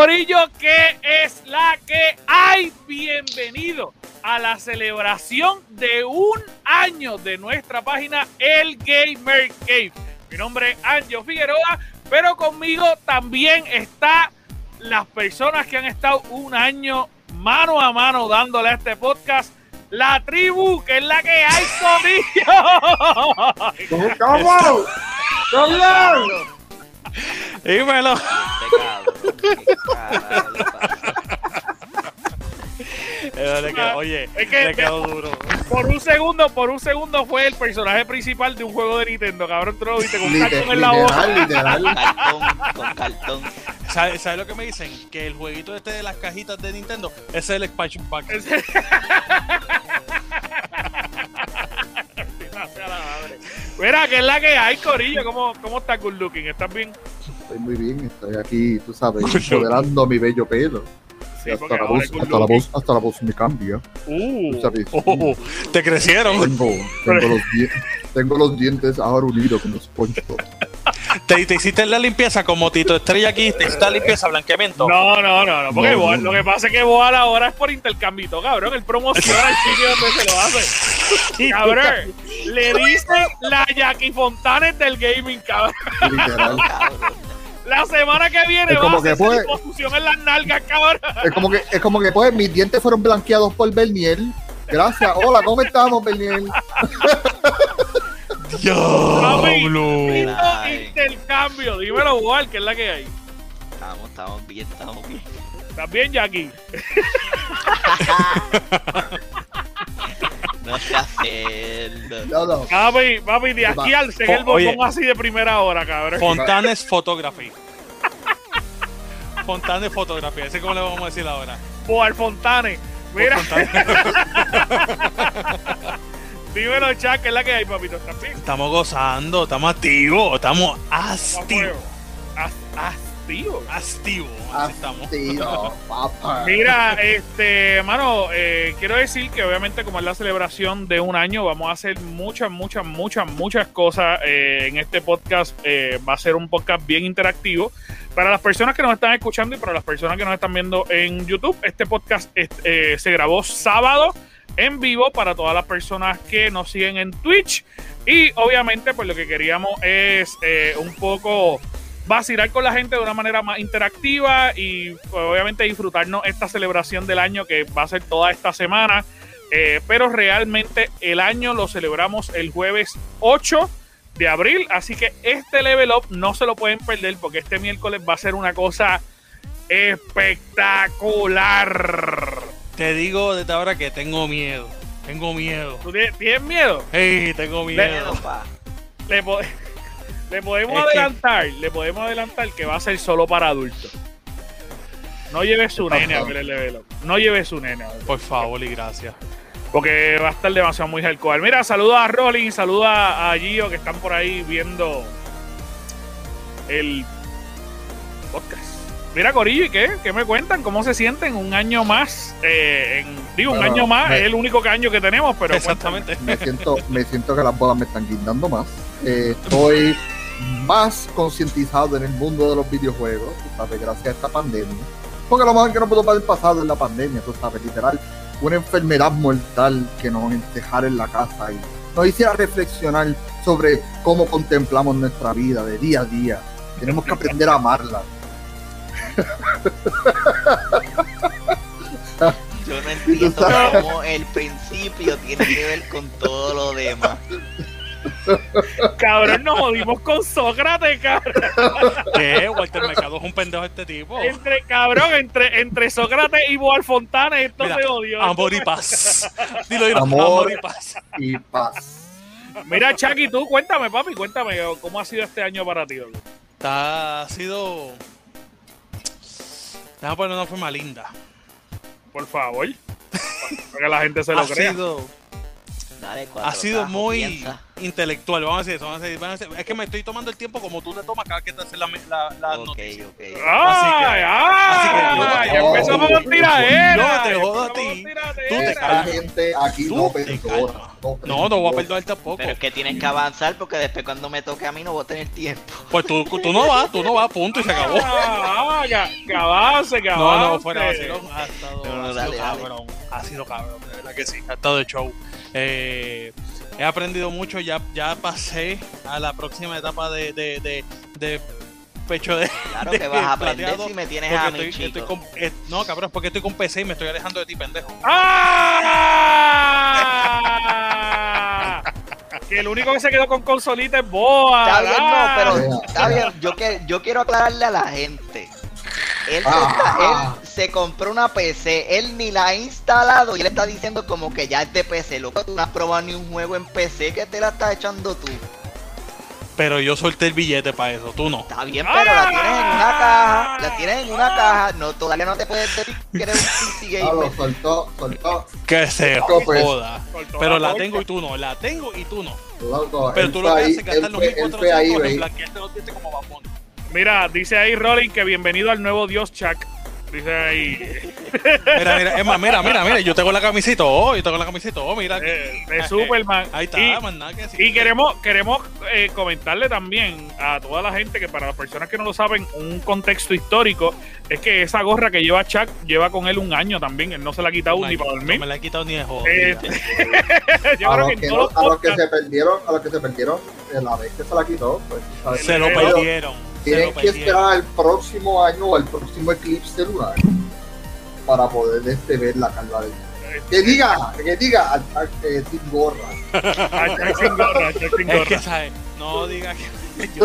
Corillo, que es la que hay. Bienvenido a la celebración de un año de nuestra página El Gamer Cave. Mi nombre es Anjo Figueroa, pero conmigo también está las personas que han estado un año mano a mano dándole a este podcast. La tribu, que es la que hay, Corillo. ¿Cómo? ¿Cómo? Dímelo. Le quedó- oye, Es que- le quedó duro. Por un segundo, por un segundo fue el personaje principal de un juego de Nintendo, cabrón, tú lo viste con un Liter- cartón en la boca. literal, cartón, con cartón. ¿Sabes sabe lo que me dicen? Que el jueguito este de las cajitas de Nintendo ese es el expansion pack. Mira, que es la que hay, Corillo. ¿Cómo, cómo está Good Looking? ¿Estás bien? Estoy muy bien, estoy aquí, tú sabes, moderando mi bello pelo. Sí, hasta, la voz, hasta, la voz, hasta la voz me cambia. Uh, sabes. Oh, te crecieron. Tengo, tengo, los tengo los dientes ahora unidos como SpongeBob. Te, te hiciste la limpieza como Tito Estrella aquí. Te hiciste la limpieza, blanqueamiento. no, no, no, no. Porque No, Boal- no. lo que pasa es que Boal ahora es por intercambito, cabrón. Él promociona el sitio donde se lo hace. Cabrón, le dicen la Jackie Fontanes del gaming, cabrón. Literal. Cabrón. La semana que viene va a fue- liposucción en las nalgas, cabrón. Es como que, es como que pues mis dientes fueron blanqueados por Berniel. Gracias. Hola, ¿cómo estamos, Berniel? Diablo. Intercambio. Dímelo, Boal, que es la que hay. Estamos, estamos bien, estamos bien. ¿Estás bien, Jackie? No sé hacerlo. No, no. Papi, papi, de aquí al seguir el botón así de primera hora, cabrón. Fontanes Photography. Fontanes Photography. Ese cómo le vamos a decir ahora. Boal Fontane. Mira, Fontanes. dímelo, Chuck, que es la que hay, papito. ¿Estás bien? Estamos gozando, estamos activos, estamos activos. Activos, así estamos. Tío, papá. Mira, este, mano, eh, quiero decir que obviamente como es la celebración de un año, vamos a hacer muchas, muchas, muchas, muchas cosas eh, en este podcast. Eh, va a ser un podcast bien interactivo. Para las personas que nos están escuchando y para las personas que nos están viendo en YouTube, este podcast es- eh, se grabó sábado en vivo para todas las personas que nos siguen en Twitch. Y obviamente, pues lo que queríamos es eh, un poco vacilar con la gente de una manera más interactiva y pues, obviamente disfrutarnos esta celebración del año que va a ser toda esta semana. Eh, pero realmente el año lo celebramos el jueves 8 de abril, así que este level up no se lo pueden perder porque este miércoles va a ser una cosa espectacular. Te digo desde ahora que tengo miedo. Tengo miedo. ¿Tú tienes, miedo? Hey, tengo miedo. Le, po- le podemos Es que- adelantar, le podemos adelantar que va a ser solo para adultos. No lleve su ¿Qué nene a ver el level up. No lleve su nene a ver. Por favor y gracias. Porque va a estar demasiado muy hardcore. Mira, saluda a Rolling, saluda a Gio que están por ahí viendo el podcast. Mira, Corillo, ¿y qué? ¿Qué me cuentan? ¿Cómo se sienten un año más? Eh, en- digo, un año más me- es el único año que tenemos, pero Exactamente. Me siento, me siento que las bolas me están guindando más. Eh, estoy más concientizado en el mundo de los videojuegos, tú sabes, gracias a esta pandemia. Porque lo mejor que no pudo haber pasado en la pandemia, tú sabes, literal, una enfermedad mortal que nos dejara en la casa y nos hiciera reflexionar sobre cómo contemplamos nuestra vida de día a día. Tenemos que aprender a amarla. Yo no entiendo cómo el principio tiene que ver con todo lo demás. Cabrón, nos jodimos con Sócrates, cabrón. ¿Qué? Walter Mercado es un pendejo este tipo. Entre, cabrón, entre, entre Sócrates y Boal Fontana, esto Mira, se odió. Amor y paz. Dilo, dilo. Amor. Amor y paz. Y paz. Mira, Chucky, tú cuéntame, papi, cuéntame, ¿cómo ha sido este año para ti? Está, ha sido. Déjame poner una forma linda. Por favor. Para que la gente se lo Ha crea. sido, Dale, cuatro ha sido muy. piensa. Intelectual. Vamos a decir eso. Vamos a decir, vamos a decir- es que me estoy tomando el tiempo como tú te tomas cada que te haces la, la, la Ok, noticia. ok. ¡Ay, así ay! que yo- ya empezamos con tiradera. yo te jodo a ti. Tú te calmas. gente aquí Tú no te perdona. calmas. No, no voy a perdonar tampoco. Pero es que tienes que avanzar porque después cuando me toque a mí no voy a tener tiempo. Pues tú, tú no vas, tú no vas, punto y se acabó. Ah, que, que avance, que avance. No, no, fuera vacilón. Ha estado, No, no, ha sido dale, dale. cabrón. Ha sido cabrón, de verdad que sí. Ha estado de show. Eh, he aprendido mucho. Ya, ya pasé a la próxima etapa de, de, de, de pecho de. Claro de que vas a aprender plateado, si me tienes a mí, estoy, chico. estoy con, eh, no, cabrón, es porque estoy con PC y me estoy alejando de ti, pendejo. ¡Ah! que el único que se quedó con consolita es Boa. Está bien, no, Ah. pero Deja, está bien. Yo, que, yo quiero aclararle a la gente. Él se, Ah. está- él se compró una PC, él ni la ha instalado y él está diciendo como que ya es de PC. Loco, tú no has probado ni un juego en PC que te la estás echando tú. Pero yo solté el billete para eso, tú no. Está bien, pero la tienes en una caja, la tienes en una caja, no, todavía no te puedes decir que eres un PC Ah, gamer. soltó, soltó. Que se pues. joda. Pero la tengo y tú no. La tengo y tú no. Loco, Pero tú lo que haces es gastar los fue- él fue ahí, 1400 ve. en blanquearte los dientes como Bunny. Mira, dice ahí Rolling que bienvenido al nuevo Dios Chuck. Dice ahí. Mira, mira, es más, mira, mira, mira, yo tengo la camiseta, oh, yo tengo la camiseta, oh, mira. eh, de Superman. Ahí está, Y- más nada que decir. Y queremos, queremos eh, comentarle también a toda la gente que para las personas que no lo saben, un contexto histórico es que esa gorra que lleva Chuck lleva con él un año también. Él no se la ha quitado No, ni para No dormir. me la he quitado ni de joder. Eh, yo a creo que que, no- los a los que se perdieron, a los que se perdieron, eh, la vez que se la quitó, pues, se lo eh, perdieron. Tienen que esperar al próximo año o al próximo eclipse lunar para poder este, ver la calva de Que diga, que diga al al- eh, sin gorra. Chuck sin gorra, Chuck sin Es gorra. que, ¿sabes? No diga que.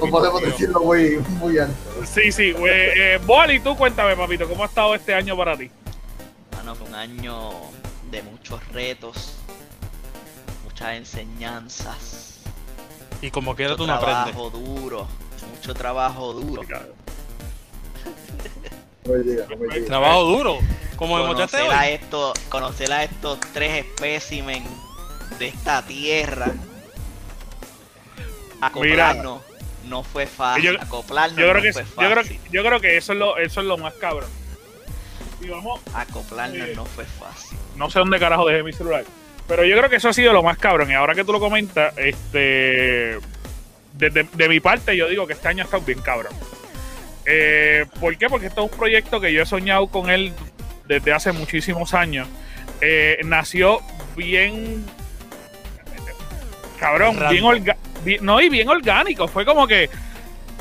No podemos decirlo muy, muy alto. Sí, sí. güey, Eh, Boli, tú cuéntame, papito, ¿cómo ha estado este año para ti? Mano, fue un año de muchos retos, muchas enseñanzas, Y como quiera tú no aprendes. trabajo duro, mucho trabajo duro. Trabajo duro. Como Conocer a, hoy. estos, conocer a estos tres espécimen de esta tierra. Acoplarnos no fue fácil. Yo- acoplarnos Yo creo no que, fue yo creo, fácil. yo creo que eso es lo, eso es lo más cabrón. Y vamos, Acoplarnos Eh, no fue fácil. no sé dónde carajo dejé mi celular. Pero yo creo que eso ha sido lo más cabrón. Y ahora que tú lo comentas, este. Desde de mi parte, yo digo que este año ha estado bien cabrón. Eh, ¿Por qué? Porque esto es un proyecto que yo he soñado con él desde hace muchísimos años. Eh, nació bien. Cabrón, bien, orga- bien- No, y bien orgánico. Fue como que.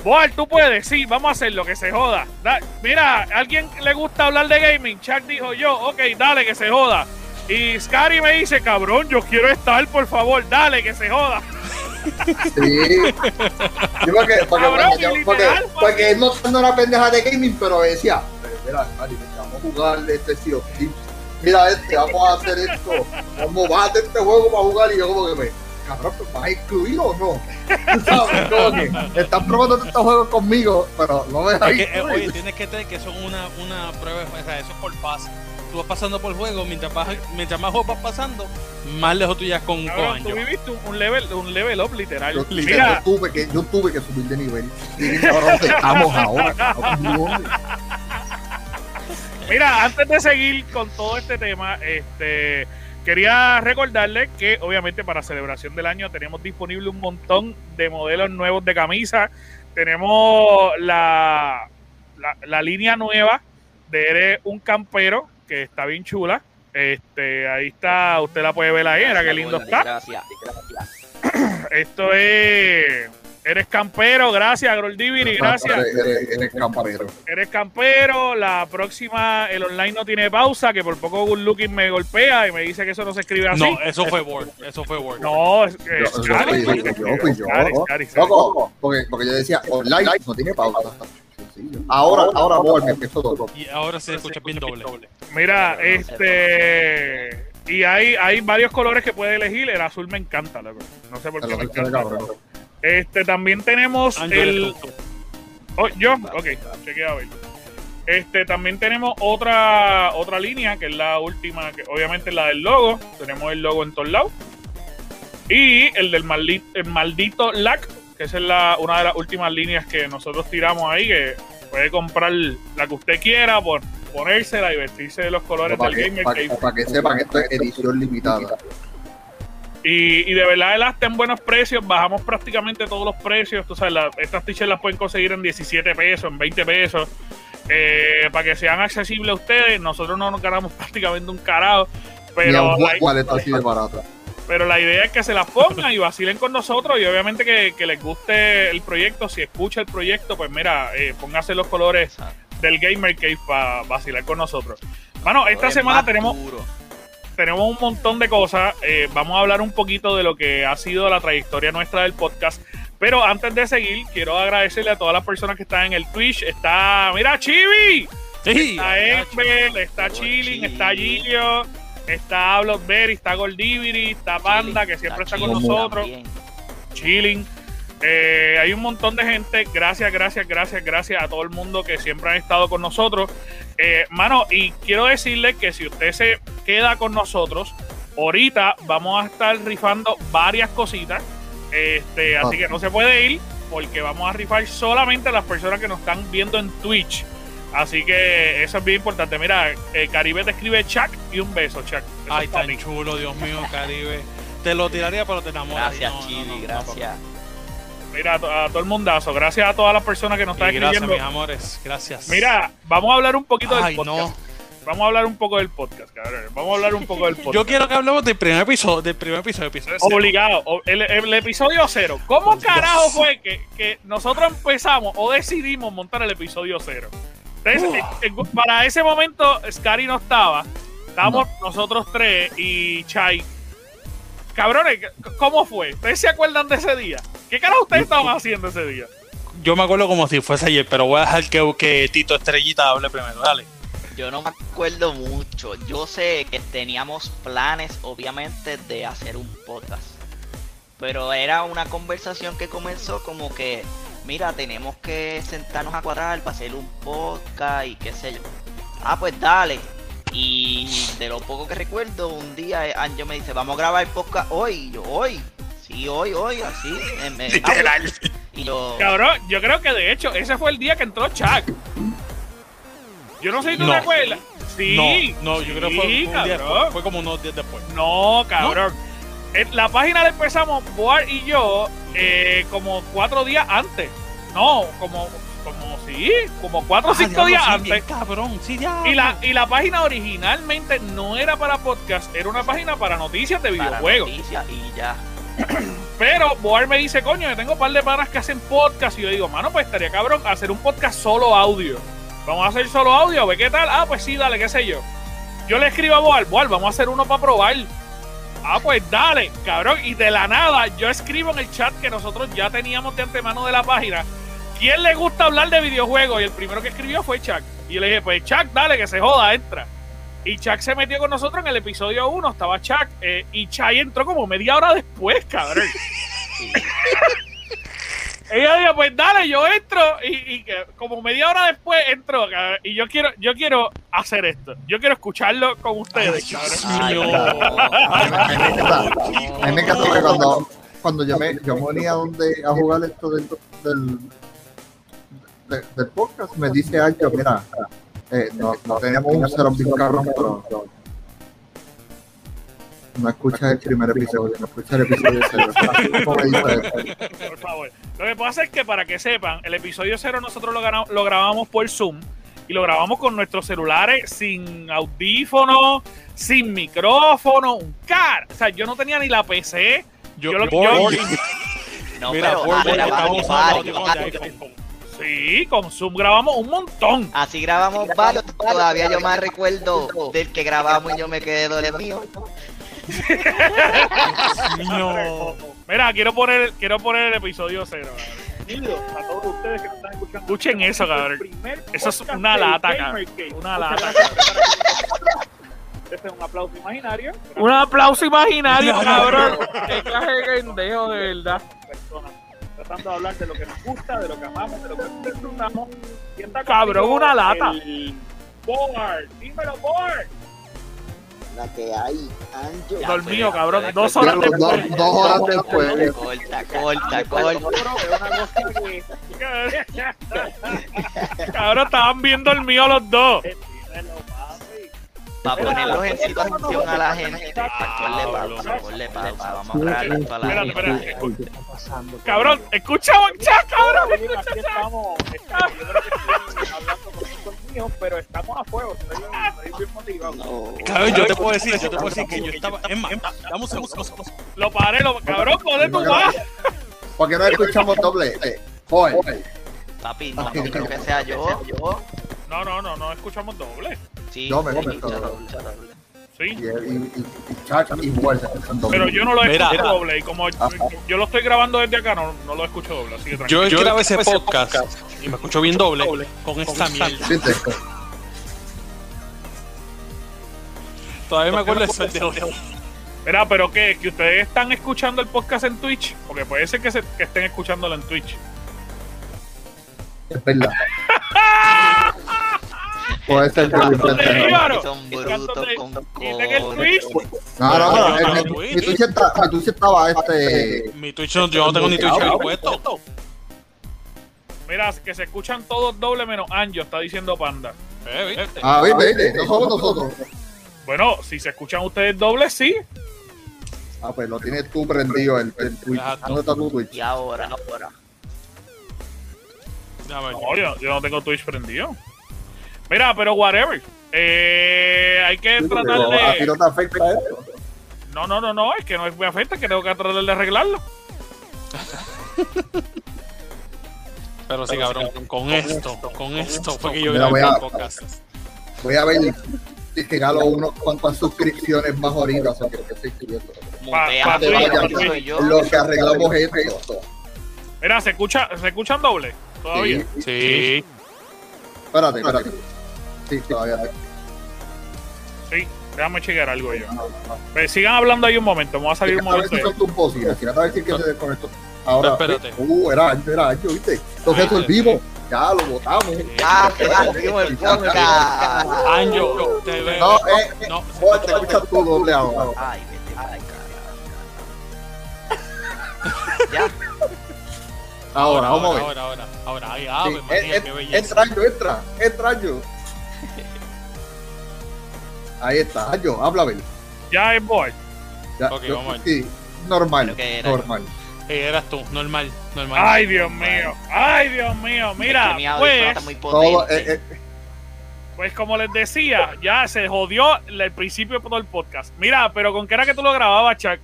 Boal, tú puedes, sí, vamos a hacer lo que se joda. Da- mira, ¿a alguien le gusta hablar de gaming? Chuck dijo yo, ok, dale, que se joda. Y Scary me dice, cabrón, yo quiero estar, por favor, dale, que se joda. Sí. Yo porque, porque, Cabrón, porque, yo- literal, porque, papi. porque él no está una pendeja de gaming, pero decía, "Pero mira, Mari, vamos a jugar este Sea of Thieves. Mira este, vamos a hacer esto, vamos a hacer este juego para jugar y yo como que me, cabrón, pues vas a incluir o no. ¿Sabes? Como que estás probando estos juegos conmigo, pero no me dejas Es que, eh, oye, tienes que tener que eso es una, una prueba, o sea, eso es por fase. Tú vas pasando por el juego, mientras, vas, mientras más juegos vas pasando, más lejos tú ya con, con Cabrón, tú viviste un, un level, un level up literal. Yo, tuve que, yo tuve que subir de nivel. Y ¿dónde estamos ahora? cabrón? Mira, antes de seguir con todo este tema, este quería recordarles que obviamente para celebración del año tenemos disponible un montón de modelos nuevos de camisa. Tenemos la, la, la línea nueva de Eres un campero, que está bien chula. Este, ahí está, usted la puede ver ahí, mira qué lindo está. Gracias. Esto es Eres campero, gracias, Groldivini, gracias. Eres, eres, eres campero. Eres campero, la próxima, el online no tiene pausa, que por poco Good Looking me golpea y me dice que eso no se escribe así. No, eso fue Word, eso fue Word. No, es, Yo, es yo Scary, fui yo, yo fui yo. Scary, Scary, Scary. Loco, porque, porque yo decía, online no tiene pausa. Ahora, ahora, ahora me empiezo todo. Y ahora se escucha bien doble. Mira, este. Y hay, hay varios colores que puede elegir. El azul me encanta, loco. No sé por qué me encanta. Este, también tenemos Ángel, el. Oh, yo, ok, chequea a ver. Este, también tenemos otra otra línea, que es la última, que obviamente es la del logo. Tenemos el logo en todos lados. Y el del maldito, el maldito LAC, que esa es la, una de las últimas líneas que nosotros tiramos ahí, que puede comprar la que usted quiera por ponérsela y vestirse de los colores del que, gamer. para, que- para que sepan, esto es edición limitada. Y, y de verdad el está en buenos precios, bajamos prácticamente todos los precios. Tú sabes, la- estas t-shirts las pueden conseguir en 17 pesos, en 20 pesos, eh, para que sean accesibles a ustedes. Nosotros no nos ganamos prácticamente un carajo, pero la, así de barata. pero la idea es que se las pongan y vacilen con nosotros y obviamente que, que les guste el proyecto. Si escucha el proyecto, pues mira, eh, póngase los colores del Gamer Cave para vacilar con nosotros. Bueno, esta semana tenemos. Tenemos un montón de cosas. Eh, vamos a hablar un poquito de lo que ha sido la trayectoria nuestra del podcast. Pero antes de seguir, quiero agradecerle a todas las personas que están en el Twitch. Está, mira, Chibi. Sí, Está Ember, está Chilling, está Gilio, está Bloodberry, está Goldiviri, está Panda, que siempre está con nosotros. También. Chilling. Eh, hay un montón de gente. Gracias, gracias, gracias, gracias a todo el mundo que siempre han estado con nosotros. Eh, mano, y quiero decirle que si usted se queda con nosotros, ahorita vamos a estar rifando varias cositas. Este, así que no se puede ir porque vamos a rifar solamente a las personas que nos están viendo en Twitch. Así que eso es bien importante. Mira, eh, Caribe te escribe Chuck y un beso, Chuck. Eso Ay, tan chulo, Dios mío, Caribe. Te lo tiraría, pero te enamoras. Gracias, No, no, no, gracias. Mira, a, to- a todo el mundazo. Gracias a todas las personas que nos están Y gracias, escribiendo. mis amores. Gracias. Mira, vamos a hablar un poquito del podcast. no. Vamos a hablar un poco del podcast, cabrón. Vamos a hablar un poco del podcast. Yo quiero que hablemos del primer episodio, del primer episodio, episodio. Obligado. El, el episodio cero. ¿Cómo carajo fue que, que nosotros empezamos o decidimos montar el episodio cero? Entonces, para ese momento, Scary no estaba. Estábamos nosotros tres y Chai. Cabrones, ¿cómo fue? ¿Ustedes se acuerdan de ese día? ¿Qué carajo ustedes estaban haciendo ese día? Yo me acuerdo como si fuese ayer, pero voy a dejar que, que Tito Estrellita hable primero. Dale. Yo no me acuerdo mucho. Yo sé que teníamos planes, obviamente, de hacer un podcast. Pero era una conversación que comenzó como que, mira, tenemos que sentarnos a cuadrar para hacer un podcast y qué sé yo. Ah, pues dale. Y de lo poco que recuerdo, un día eh, Anjo me dice, vamos a grabar el podcast hoy. Y yo, hoy. Sí, hoy, hoy, así. me- me- Literal. Y yo, Cabrón, yo creo que de hecho ese fue el día que entró Chuck. Yo no sé si tú No. te acuerdas. Sí, no, no, yo creo que fue, un día después, fue como unos días después. No, cabrón. En la página la empezamos Boar y yo eh, como cuatro días antes. No, como sí, como cuatro o Ah, cinco diablo, días sí, antes. bien cabrón, sí, ya. Y la, y la página originalmente no era para podcast, era una página para noticias de para videojuegos. noticias y ya. Pero Boar me dice, coño, yo tengo un par de panas que hacen podcast. Y yo digo, mano, pues estaría cabrón hacer un podcast solo audio. Vamos a hacer solo audio, ve qué tal. Ah, pues sí, dale, qué sé yo. Yo le escribo a Boar, Boar, vamos a hacer uno para probar. Ah, pues dale, cabrón. Y de la nada, yo escribo en el chat que nosotros ya teníamos de antemano de la página. ¿Quién le gusta hablar de videojuegos? Y el primero que escribió fue Chuck. Y yo le dije, pues Chuck, dale, que se joda, entra. Y Chuck se metió con nosotros en el episodio 1, estaba Chuck. eh, y Chai entró como media hora después, cabrón. Ella dijo, pues dale, yo entro y, como media hora después entro cabrón, y yo quiero, yo quiero hacer esto. Yo quiero escucharlo con ustedes, Ay, cabrón. Ay, no. Me encanta- que cuando, cuando yo, me, yo venía donde, a jugar esto del, del, de- del podcast, me dice Ancho, mira, eh, no, no teníamos un cero bien cabrón, pero no escuchas el primer episodio, no escuchas el episodio cero. Por favor. Lo que pasa es que para que sepan, el episodio cero nosotros lo, gana- lo grabamos por Zoom y lo grabamos con nuestros celulares sin audífono, sin micrófono, un car. O sea, yo no tenía ni la PC. Yo, yo lo- yo- yo- No, Mira, pero Sí, con Zoom grabamos un montón. Así grabamos varios. Todavía yo más recuerdo del que grabamos y yo me quedé dormido. Mío. Mira, quiero poner, quiero poner el episodio cero. A todos ustedes que nos están escuchando. Escuchen eso, cabrón. Eso es una lata, cabrón. Una lata, Este es un aplauso imaginario. Un aplauso imaginario, cabrón. Qué clase de pendejo, de verdad. Personas tratando de hablar de lo que nos gusta, de lo que amamos, de lo que disfrutamos. ¿Quién está Cabrón, una lata. El Board. Dímelo, Board. La que hay, Anjo. Dormido, cabrón. Dos horas después. dos horas después. Corta, corta, corta. Cabrón, estaban bien dormidos los dos. Para ponerlos en situación a la gente. Ponle pausa, ponle pausa. Vamos a hablar esto a la Espérate, gente. espérate. ¿Qué está pasando? Cabrón, escucha, chat, cabrón. Aquí estamos, este, yo creo que estoy hablando con estos míos, pero estamos a fuego, estoy, bien motivado. No. Cabrón, yo te puedo decir, yo te puedo decir que yo estaba. Es más, un segundo. Lo paré, lo, cabrón, joder tu más. ¿Por qué no escuchamos doble? Eh, Joel, Papi, no, no creo que sea yo. No, no, no, no escuchamos doble. Sí, No, me sí, todo. doble. y, Sí. y, y, y Chacha igual se escuchan doble. Pero yo no lo Mira. escucho doble. Y como yo lo estoy grabando desde acá, no, no lo escucho doble. Así que tranquilo. Yo, yo grabé ese podcast y me escucho bien doble con esta mierda. Todavía me acuerdo del sol de hoy. Mira, pero ¿qué? ¿Que ustedes están escuchando el podcast en Twitch? Porque puede ser que, se, que estén escuchándolo en Twitch. Es verdad. Puede ser que lo intentes. Claro. Son brutos con el. No, no, no. Yo el- no, el- Mi Twitch está- mi Twitch estaba este. Mi Twitch, no- yo no tengo ni Twitch puesto. Mira, que se escuchan todos doble menos Anjo, está diciendo Panda. Eh, ¿viste? Ah, viste, viste. No somos nosotros. Bueno, si se escuchan ustedes doble, sí. Ah, pues lo tienes tú prendido el, el Twitch. Exacto. ¿Dónde está tu Twitch? Y ahora, ahora. No, yo, yo no tengo Twitch prendido. Mira, pero whatever. Eh, hay que tratar a ti de. no te afecta esto. No, no, no, no, es que no me afecta, que tengo que tratar de arreglarlo. Pero sí, cabrón, con esto, con esto fue que yo voy a- el podcast. Voy a ver si regalo unos cuantas suscripciones más ahorita. O sea, que te estoy escribiendo. Mutea. Lo que arreglamos esto. Mira, se escucha, se escuchan doble todavía. Sí, Sí. Espérate, espérate. Sí, todavía. Sí, déjame chequear algo yo. Pues sigan hablando ahí un momento, vamos a salir un A ver momento. si de- son tus bocinas. Si no a que se desconectó. Ahora, Espérate. uh, era ancho, era ancho, ¿viste? Entonces Ah, resolvimos. Ya lo votamos. Ah, que salimos el podcast. Anjo, te veo. No, eh, eh, No, Joder, te escuchas tú doble ahora. Ay, vete carajo. Ya, Ahora, vamos a ver. Ahora, ahora, ahora. Ay, Sí, ave en- María, qué belleza. Entra, Ancho, entra, entra, Ancho. Ahí está, Ancho, habla a ver. Ya es boy. Ya, Ok, yo- vamos a ver. Sí, normal, era. normal. Eh, eras tú, normal, normal. Ay, Dios mío. Ay, Dios mío. es Mira, que mi audífono pues, muy Todo, eh, eh, pues como les decía, ya se jodió el principio de todo el podcast. Mira, pero ¿con qué era que tú lo grababas, Chuck?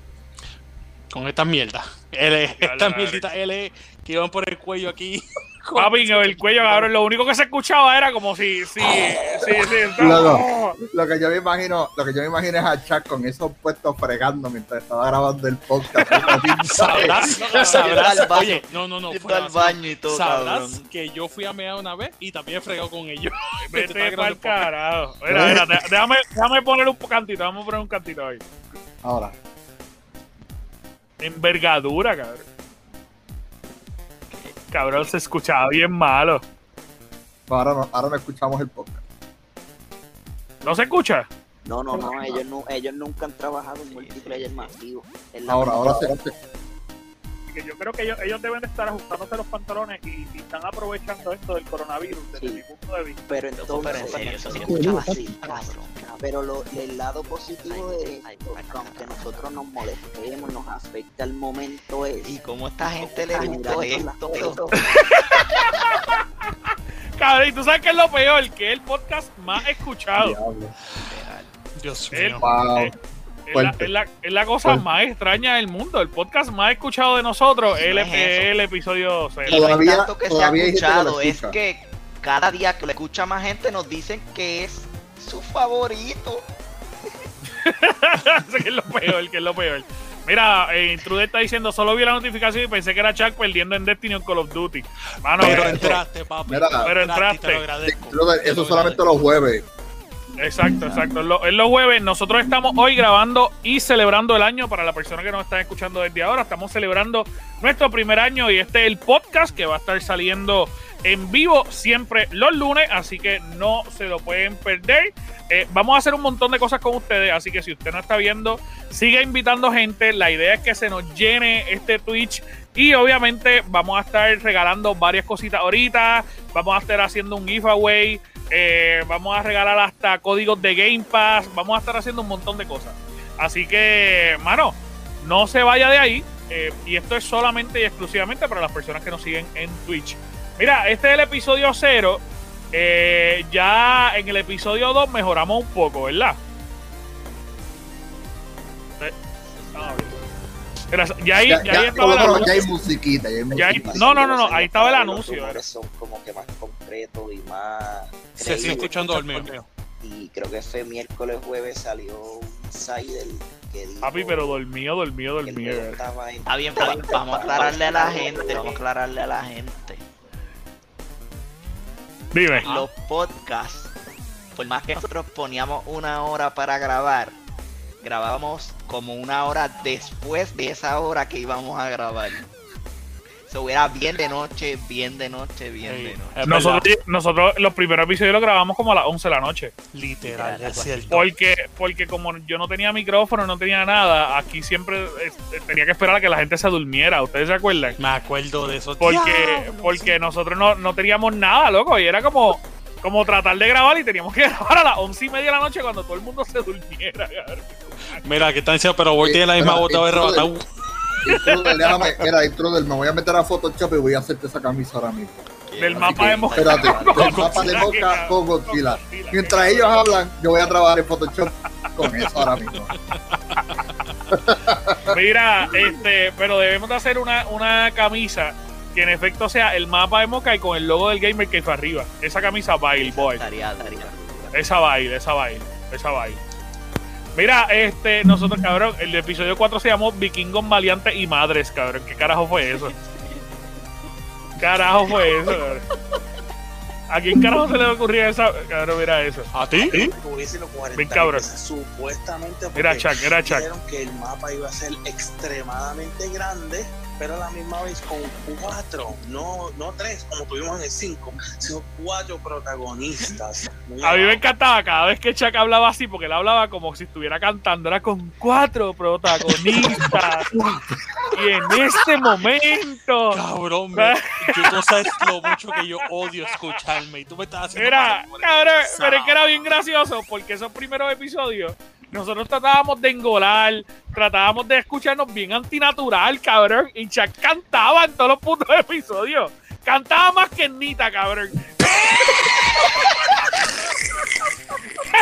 Con estas mierdas. L, Dale, estas mierditas L que iban por el cuello aquí. Papi, en el cuello, cabrón. Lo único que se escuchaba era como si, si, si, si. Luego, lo que yo me imagino, lo que yo me imagino es a Chuck con esos puestos fregando mientras estaba grabando el podcast. Sabrás. Oye, no, no, no. Al baño y todo, Sabrás cabrón. que yo fui a mear una vez y también he fregado con ellos. Vete pa'l carajo. Mira, mira, dé- déjame, déjame poner un cantito. Vamos a poner un cantito ahí. Ahora, Envergadura, cabrón. Cabrón, se escuchaba bien malo. ahora no, ahora no escuchamos el podcast. ¿No se escucha? No, no, no, ellos, no, ellos nunca han trabajado en multiplayer masivo. Ahora, ahora se, Que yo creo que ellos, ellos deben de estar ajustándose los pantalones y, y están aprovechando esto del coronavirus desde Sí. mi punto de vista. Pero Pero en entonces, serio, eso sí pero lo, el lado positivo de esto, aunque nosotros nos molestemos, nos afecta el momento es Y cómo esta gente le gustó esto. Cabrón, y tú sabes que es lo peor, que es el podcast más escuchado. Dios mío. Wow. Eh, Es la, Fuerte. es la- es la cosa Fuerte. más extraña del mundo. El podcast más escuchado de nosotros Sí, el, es el episodio cero. Y no es Todavía- tanto que se ha escuchado, es que cada día que lo escucha más gente nos dicen que es su favorito. Que es lo peor, que es lo peor. Mira, eh, Intruder está diciendo, solo vi la notificación y pensé que era Chuck perdiendo en Destiny o en Call of Duty. Mano, Pero eh, entraste, papi. Mira, Pero y te entraste. lo agradezco. Te Eso lo solamente agradezco. los jueves. Exacto, exacto. Lo- es los jueves. Nosotros estamos hoy grabando y celebrando el año. Para la persona que nos está escuchando desde ahora, estamos celebrando nuestro primer año y este es el podcast que va a estar saliendo en vivo siempre los lunes, así que no se lo pueden perder. Eh, vamos a hacer un montón de cosas con ustedes, así que si usted no está viendo, siga invitando gente. La idea es que se nos llene este Twitch y obviamente vamos a estar regalando varias cositas ahorita. Vamos a estar haciendo un giveaway. Eh, vamos a regalar hasta códigos de Game Pass. Vamos a estar haciendo un montón de cosas. Así que, mano, no se vaya de ahí. eh, y esto es solamente y exclusivamente para las personas que nos siguen en Twitch. Mira, este es el episodio 0. ya en el episodio 2 mejoramos un poco, ¿verdad? Eh, ah, Ya ahí, Ya, ya ya, ahí estaba lo el menos anuncio. ya hay musiquita, ya hay Ya hay- musiquita. no, no, no, ahí estaba el anuncio. Los son como que más concretos y más. Se sigue escuchando dormido. Y creo que fue miércoles, jueves salió un insider que dijo. Papi, pero dormido, dormido, que el dormido. Está bien, está bien, vamos a aclararle a la gente, vamos a aclararle a la gente. Dime. Los podcasts, por más que nosotros poníamos una hora para grabar, grabábamos como una hora después de esa hora que íbamos a grabar. Era bien de noche, bien de noche, bien de noche. Nosotros, nosotros los primeros episodios los grabamos como a las 11 de la noche. literal, es cierto. Porque, porque como yo no tenía micrófono, no tenía nada, aquí siempre eh, tenía que esperar a que la gente se durmiera. ¿Ustedes se acuerdan? Me acuerdo de eso. Porque, porque nosotros no, no teníamos nada, loco. Y era como, como tratar de grabar y teníamos que grabar a las once y media de la noche cuando todo el mundo se durmiera. Mira, que están diciendo, pero Boy tiene la misma bota de intruder. Rebatado. Intruder, déjame, mira, Intruder, me voy a meter a Photoshop y voy a hacerte esa camisa ahora mismo. Del mapa que, de Moca. Espérate, del mapa de Moca que- con Godzilla. Mientras que- ellos hablan, yo voy a trabajar en Photoshop con eso ahora mismo. Mira, este, pero debemos de hacer una, una camisa que en efecto sea el mapa de Moca y con el logo del gamer que fue arriba. Esa camisa ir, boy. Estaría, estaría. Esa ir, esa va a ir, esa va a ir. Mira, este, nosotros, cabrón, el episodio 4 se llamó Vikingos Valiantes y Madres, cabrón. ¿Qué carajo fue eso? Carajo fue eso, cabrón. ¿A quién carajo se le ocurrió esa? Cabrón, mira eso. ¿A ti? tuviese los 40 Bien cabrón. supuestamente porque Era Chuck, era Chuck. dijeron que el mapa iba a ser extremadamente grande pero a la misma vez con cuatro no no tres como tuvimos en el cinco sino cuatro protagonistas A mí me encantaba cada vez que Chuck hablaba así, porque él hablaba como si estuviera cantando, era con cuatro protagonistas. y en este momento, Cabrón, me, tú no sabes lo mucho que yo odio escucharme. Y tú me estás haciendo. Era, cabrón, pero es que era bien gracioso porque esos primeros episodios nosotros tratábamos de engolar, tratábamos de escucharnos bien antinatural, cabrón. Y Chuck cantaba en todos los putos episodios. Cantaba más que Nita, cabrón.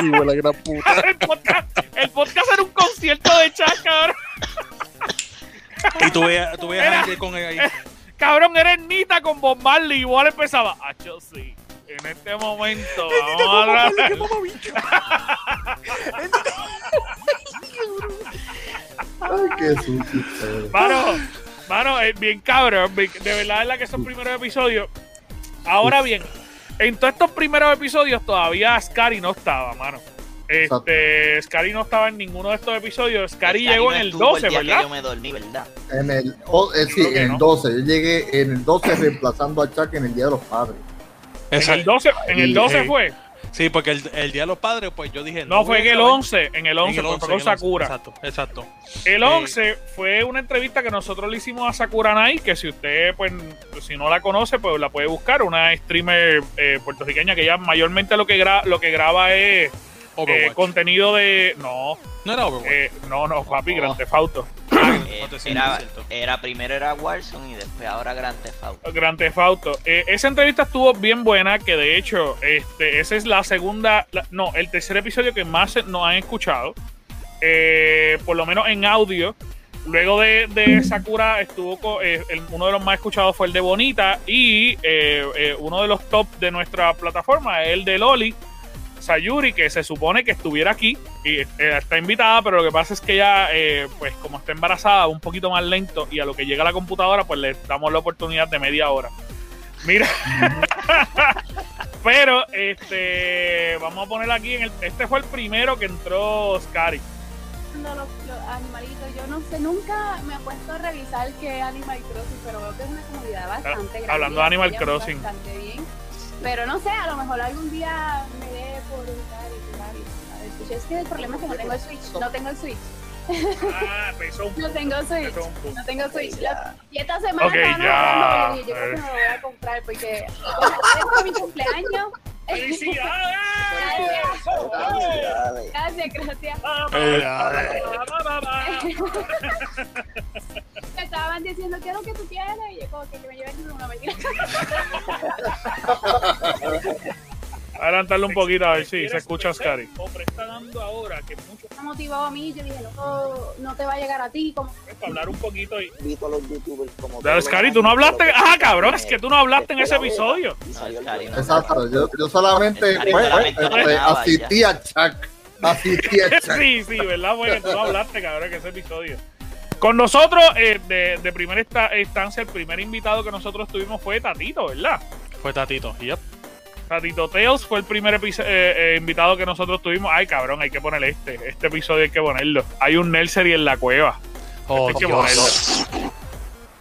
la gran puta. El podcast, el podcast era un concierto de Chuck, cabrón. Y tú veas, tú Era- a alguien con él ahí. Cabrón, era Nita con Bob Marley. Igual empezaba. Ah, yo sí. En este momento, vamos a tratar- qué sucio. Mano, mano, es bien cabrón. bien- De verdad es la que son primeros episodios. Ahora bien, en todos estos primeros episodios todavía Scary no estaba, mano. Este, Scary no estaba en ninguno de estos episodios. Scary Scary llegó no en el estuvo 12, día que ¿verdad? yo me dormí, ¿verdad? En el, oh, eh, sí, en no. el 12. Yo llegué en el 12 reemplazando a Chuck en el Día de los Padres. En el 12, en el Sí, 12 sí. fue. Sí, porque el, el día de los padres, pues yo dije. No, fue en el grabar. 11. En el 11, En el fue 11, con en el 11, Sakura. Exacto, exacto. El Eh, 11 fue una entrevista que nosotros le hicimos a Sakura Nai, que si usted, pues, si no la conoce, pues la puede buscar. Una streamer eh, puertorriqueña que ya mayormente lo que, gra- lo que graba es eh, Overwatch. contenido de. No, no era Overwatch. eh, no, no, papi, No. Grand Theft Auto. Eh, no te siento, era, primero era Warzone y después ahora Grand Theft Auto. Grand Theft Auto. Eh, esa entrevista estuvo bien buena, que de hecho, este, esa es la segunda, la- no, el tercer episodio que más nos han escuchado, eh, por lo menos en audio. Luego de, de Sakura estuvo co- eh, el- uno de los más escuchados fue el de Bonita y eh, eh, uno de los top de nuestra plataforma es el de Loli. Sayuri, que se supone que estuviera aquí y eh, está invitada, pero lo que pasa es que ella, eh, pues como está embarazada, un poquito más lento y a lo que llega la computadora, pues le damos la oportunidad de media hora. Mira, Pero, este, vamos a poner aquí, en el, este fue el primero que entró Scary. Los, los animalitos, yo no sé, nunca me he puesto a revisar qué Animal Crossing, pero veo que es una comunidad bastante grande. Hablando de Animal Crossing. Bastante bien. Pero no sé, a lo mejor algún día me dé por jugar y jugar y jugar el Switch. Es que el problema es que no tengo el Switch, no tengo el Switch. Ah, pensó un No tengo Switch. No tengo Switch. La- y esta semana Ok, estaban ya. hablando y yo creo que me lo voy a comprar porque es mi cumpleaños. ¡Felicidades! Felicidades. Gracias, gracias. Me estaban diciendo, ¿qué es lo que tú quieres? Y yo como que, me lleven una mentira. Adelantarlo un poquito a ver si se ¿Quieres escucha Scary. O está dando ahora que mucho Me motivó a mí, yo dije, no, no te va a llegar a ti. Como... para hablar un poquito y Invito a los youtubers como todos los Scary, tú no hablaste. pero- Ah, cabrón, es que tú no hablaste en ese episodio. Exacto, yo, yo solamente pues, solamente este, asistí a Chuck. Asistí a Chuck. Sí, sí, ¿verdad? Porque tú no hablaste, cabrón, en ese episodio. Con nosotros, eh, de, de primera esta- instancia, el primer invitado que nosotros tuvimos fue Tatito, ¿verdad? Fue Tatito. Yep. Tatito Tales fue el primer eh, eh, invitado que nosotros tuvimos. Ay, cabrón, hay que ponerle este. Este episodio hay que ponerlo. Hay un Nelsery en la cueva. Oh, Este hay que Dios. ponerlo.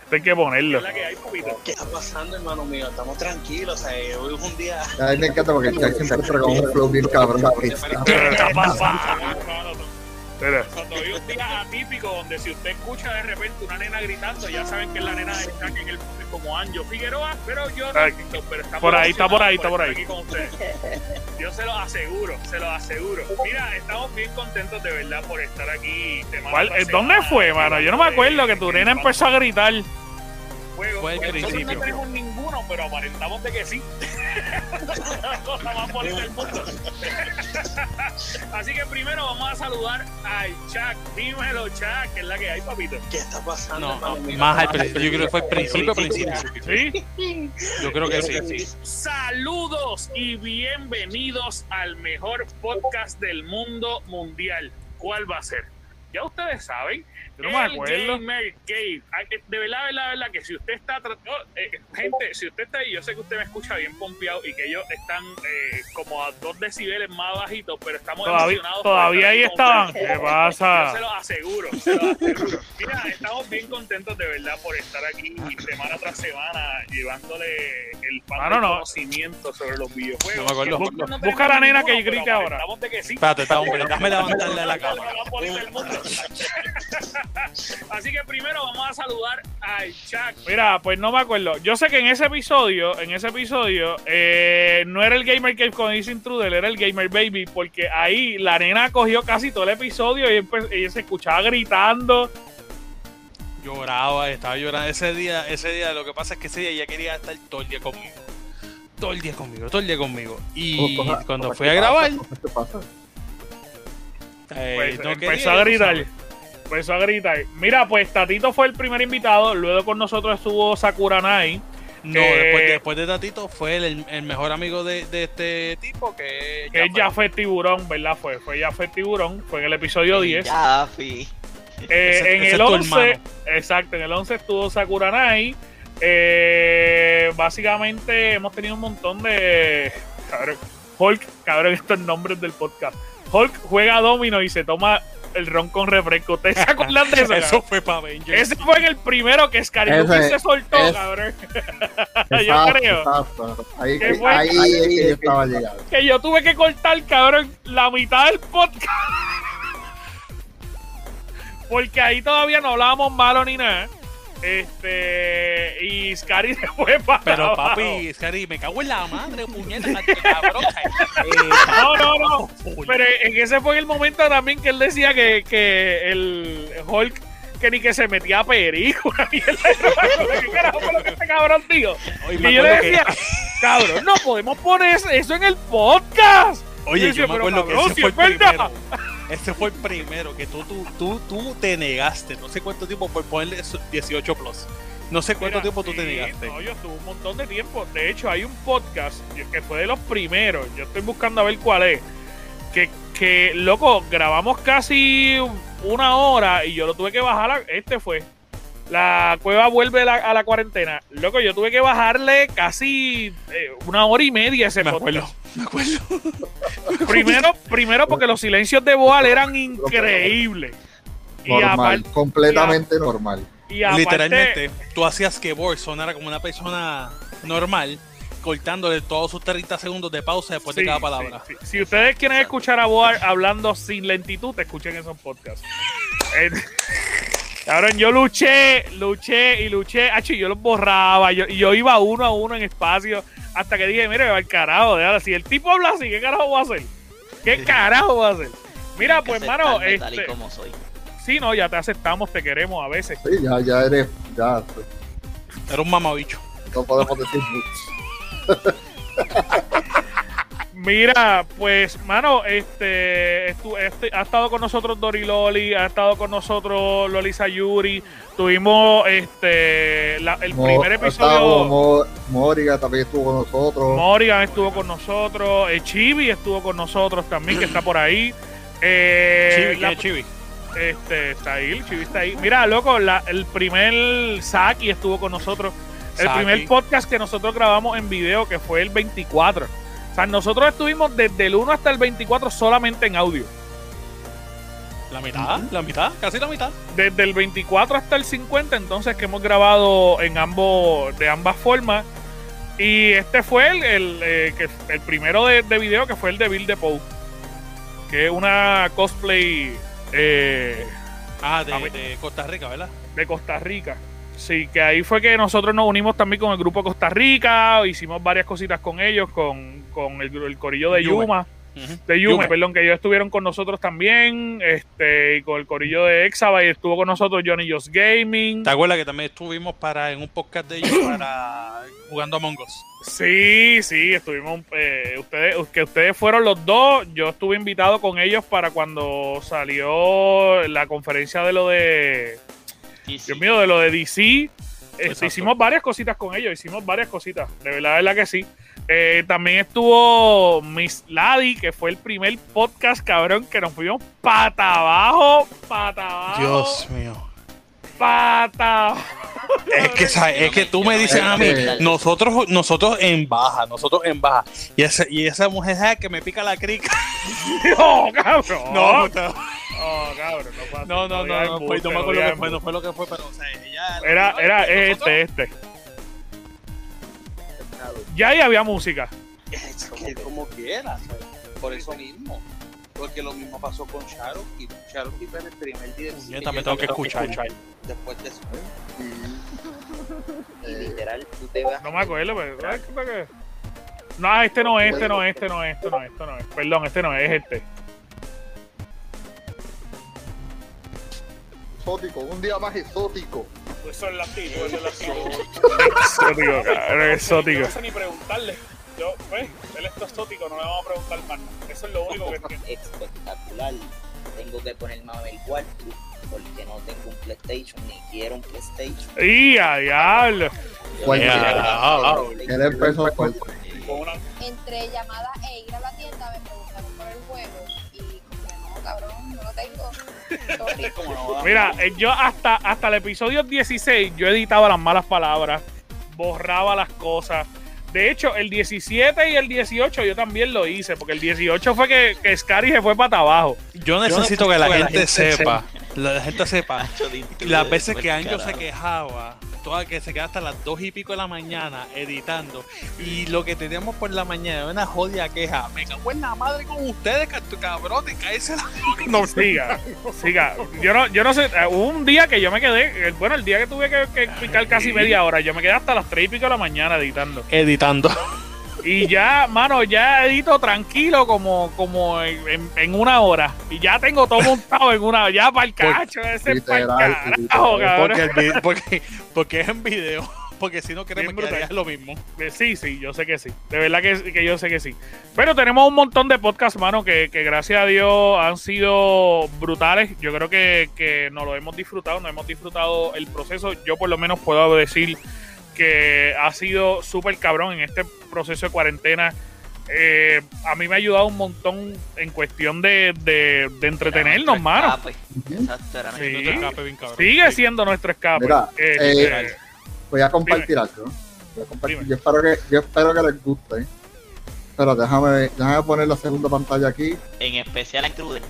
Este hay que ponerlo. que hay. ¿Qué está pasando, hermano mío? Estamos tranquilos. O sea, hoy es un día. A mí me encanta porque siempre con un flow bien cabrón. ¿Qué está pasando? Cuando hay un día atípico donde si usted escucha de repente una nena gritando, ya saben que es la nena de Chuck en el como Anjo Figueroa, pero yo no, Ay, pero estamos por ahí, está por ahí, está por ahí. con. Yo se lo aseguro, se lo aseguro. Mira, estamos bien contentos de verdad por estar aquí. ¿Cuál- eh, ¿Dónde fue, mano? Yo no me hablando acuerdo que tu nena empezó a gritar. Juego. Fue al Nosotros principio. no tenemos ninguno, pero aparentamos de que sí. la cosa más bonita del mundo. Así que primero vamos a saludar al Chuck. Dímelo, Chuck, que es la que hay, papito. ¿Qué está pasando, No, mío? más al principio. Yo creo que fue el principio, principio. ¿Sí? Yo creo que sí. Saludos y bienvenidos al mejor podcast del mundo mundial. ¿Cuál va a ser? Ya ustedes saben. Yo no me acuerdo. Gamer Cave. Ay, que De verdad, verdad, verdad, que si usted está. no, eh, gente, si usted está ahí, yo sé que usted me escucha bien pompeado y que ellos están eh, como a dos decibeles más bajitos, pero estamos Todavía, emocionados. todavía ahí estaban. ¿Qué Yo se pasa? lo aseguro, se lo aseguro. Mira, estamos bien contentos de verdad por estar aquí semana tras semana llevándole el pan del no. conocimiento sobre los videojuegos. No me acuerdo. No Busca la nena que grite ahora. aparentamos de que sí. Espérate, está, hombre, déjame levantarle la cámara. Así que primero vamos a saludar al Chuck. Mira, pues no me acuerdo. Yo sé que en ese episodio, en ese episodio, eh, no era el Gamer Cave con Ace Intruder, era el Gamer Baby, porque ahí la nena cogió casi todo el episodio y ella se escuchaba gritando. Lloraba, estaba llorando. Ese día, ese día, lo que pasa es que ese día ella quería estar todo el día conmigo. Todo el día conmigo, todo el día conmigo. Y Cosas- cuando fui a grabar, eh, Pues, no empezó quería, a gritar. sabes. Empezó a gritar. Mira, pues Tatito fue el primer invitado, luego con nosotros estuvo Sakuranai. No, Que- después, después de Tatito fue el, el mejor amigo de, de este tipo que, Que ya fue Tiburón, ¿verdad? Fue, fue ya fue Tiburón, fue en el episodio 10. Ya, fi. Eh, Ese- en ese el es tu 11, hermano. exacto, en el 11 estuvo Sakuranai. Eh, básicamente hemos tenido un montón de. Cabrón, Hulk, cabrón, estos nombres del podcast. Hulk juega domino y se toma el ron con refresco. ¿Ustedes se acuerdan de eso? Eso fue para Avengers. Ese fue en el primero que Scariluki Ese se soltó, es- cabrón. yo Exacto, creo exacto. Ahí, ¿Qué ahí, fue? ahí es que yo estaba llegando. que yo tuve que cortar, cabrón, la mitad del podcast. Porque ahí todavía no hablábamos malo ni nada. Este. Y Scary se fue para. Pero abajo. papi, Scary, me cago en la madre, puñeta, cabrón. Eh, No, no, no. Pero en ese fue el momento también que él decía que, que el Hulk que ni que se metía a perico. una mierda. ¿Qué carajo fue lo que este cabrón dijo? Oye, Y yo le que- decía, cabrón, no podemos poner eso en el podcast. Oye, decía, yo me pero acuerdo que cabrón, ese si fue es el primero. Ese fue el primero que tú, tú, tú, tú te negaste. No sé cuánto tiempo por ponerle eso, 18 plus. No sé cuánto Mira, tiempo tú te negaste. No, yo estuve un montón de tiempo. De hecho, hay un podcast que fue de los primeros. Yo estoy buscando a ver cuál es. Que, que loco, grabamos casi una hora y yo lo tuve que bajar. a- este fue. La cueva vuelve a la, a la cuarentena. Loco, yo tuve que bajarle casi eh, una hora y media a ese Me podcast. acuerdo, me acuerdo. Primero, primero porque los silencios de Boal eran increíbles. Normal, completamente normal. y aparte- Literalmente, tú hacías que Borg sonara como una persona normal, cortándole todos sus 30 segundos de pausa después de cada palabra. sí, sí. Si ustedes quieren escuchar a Boar hablando sin lentitud, escuchen esos podcasts. Cabrón, yo luché, luché y luché. Hacho, yo los borraba. Yo, y yo iba uno a uno en espacio. Hasta que dije, mire, va al carajo. déjalo. Si el tipo habla así, ¿qué carajo voy a hacer? ¿Qué carajo voy a hacer? Mira, Tienes pues, hermano, aceptarme tal y este, como soy. sí, no, ya te aceptamos, te queremos a veces. Sí, ya, ya eres, ya, Era un mamabicho. no podemos decir mucho. Mira, pues, mano, este, estu- este- ha estado con nosotros Dori Loli, ha estado con nosotros Loli Sayuri, tuvimos este la- el Mo- primer ha episodio, estado Mo- Moriga también estuvo con nosotros. Morgan estuvo con nosotros, eh, Chibi estuvo con nosotros también, que está por ahí. Eh, Chibi, ¿quién es Chibi? este, está ahí, el Chibi está ahí. Mira, loco, la- el primer Saki estuvo con nosotros. El Saki. primer podcast que nosotros grabamos en video, que fue el 24. O sea, nosotros estuvimos desde el 1 hasta el 24 solamente en audio. La mitad, la mitad, casi la mitad. Desde el 24 hasta el 50, entonces, que hemos grabado en ambos, de ambas formas. Y este fue el, el, eh, que, el primero de, de video, que fue el de Bill de Poe. Que es una cosplay eh, Ah, de Costa Rica, ¿verdad? de Costa Rica. Sí, que ahí fue que nosotros nos unimos también con el grupo Costa Rica, hicimos varias cositas con ellos, con, con el, el corillo de Yume. Yuma, de Yume, Yume. perdón, que ellos estuvieron con nosotros también, este, y con el corillo de Exabyte estuvo con nosotros Johnny Just Gaming. ¿Te acuerdas que también estuvimos para en un podcast de ellos para jugando Among Us? Sí, sí, estuvimos, eh, ustedes, que ustedes fueron los dos, yo estuve invitado con ellos para cuando salió la conferencia de lo de. Dios mío, de lo de DC. Este, hicimos varias cositas con ellos, hicimos varias cositas, de verdad, de verdad que sí. Eh, también estuvo Miss Ladi, que fue el primer podcast, cabrón, que nos fuimos pata abajo, pata abajo, Dios mío. Pata. Es que, ¿sabes? es que tú me dices a mí, nosotros, nosotros en baja, nosotros en baja. Y esa, y esa mujer que me pica la crica. No, cabrón. No, No, cabrón, no pasa. no, no, no, no, fue- no me no acuerdo digas qué fue, no fue lo que fue, pero o sea, ella Era, era nosotros- este, este. Ya ahí había música. Es que como quiera, ¿sabes? por eso mismo. Porque lo mismo pasó con Cherokee. Cherokee fue el primer día Yo también tengo que escuchar. Después de eso. Y literal, tú te vas. No me acuerdo, pero. No, este no es, este no es, este no es, este no es, este no es. Perdón, este no es, es este. Exótico, un día más exótico. Eso es latino, eso es latino. Exótico, cabrón, exótico. No sé ni preguntarle. Yo, pues, él es exótico, no le vamos a preguntar más nada. Eso es lo único que entiendo. espectacular. Tengo que ponerme a ver el cuarto porque no tengo un PlayStation ni quiero un PlayStation. ¡Y a diablo! Ya, una Entre llamadas e ir a la tienda me preguntaron por el juego y como no, cabrón, no lo tengo. Mira, eh, yo hasta, hasta el episodio 16 yo editaba las malas palabras, borraba las cosas. De hecho, el 17 y el 18 yo también lo hice, porque el 18 fue que, que Scary se fue para abajo. Yo necesito que la gente sepa, la gente sepa, las veces que Anjo se quejaba, toda que se queda hasta las dos y pico de la mañana editando, y lo que teníamos por la mañana era una jodida queja. Me cago en la madre con ustedes, cab- cabrones, cállese la No, siga, siga. Yo no, yo no sé, eh, hubo un día que yo me quedé, eh, bueno, el día que tuve que, que picar casi media hora, yo me quedé hasta las 3 y pico de la mañana editando. editando. Y ya, mano, ya edito tranquilo como, como en, una hora. Y ya tengo todo montado en una ya para el cacho, ese para el Literal, carajo. Porque, el porque, porque es en video. Porque si no queremos que brutal. hagas lo mismo. Eh, Sí, sí, yo sé que sí. De verdad que, que yo sé que sí. Pero tenemos un montón de podcasts, mano, que, que gracias a Dios han sido brutales. Yo creo que, que nos lo hemos disfrutado, nos hemos disfrutado el proceso. Yo por lo menos puedo decir que ha sido súper cabrón en este proceso de cuarentena. eh, a mí me ha ayudado un montón en cuestión de, de, de entretenernos, Era mano. Exacto, era Sí. Bien, cabrón. Sigue siendo nuestro escape. Mira, Este, eh, Voy a compartir algo. ¿no? Voy a compartir- Dime. Yo, espero que, yo espero que les guste. Pero déjame, déjame poner la segunda pantalla aquí. En especial a Intruder.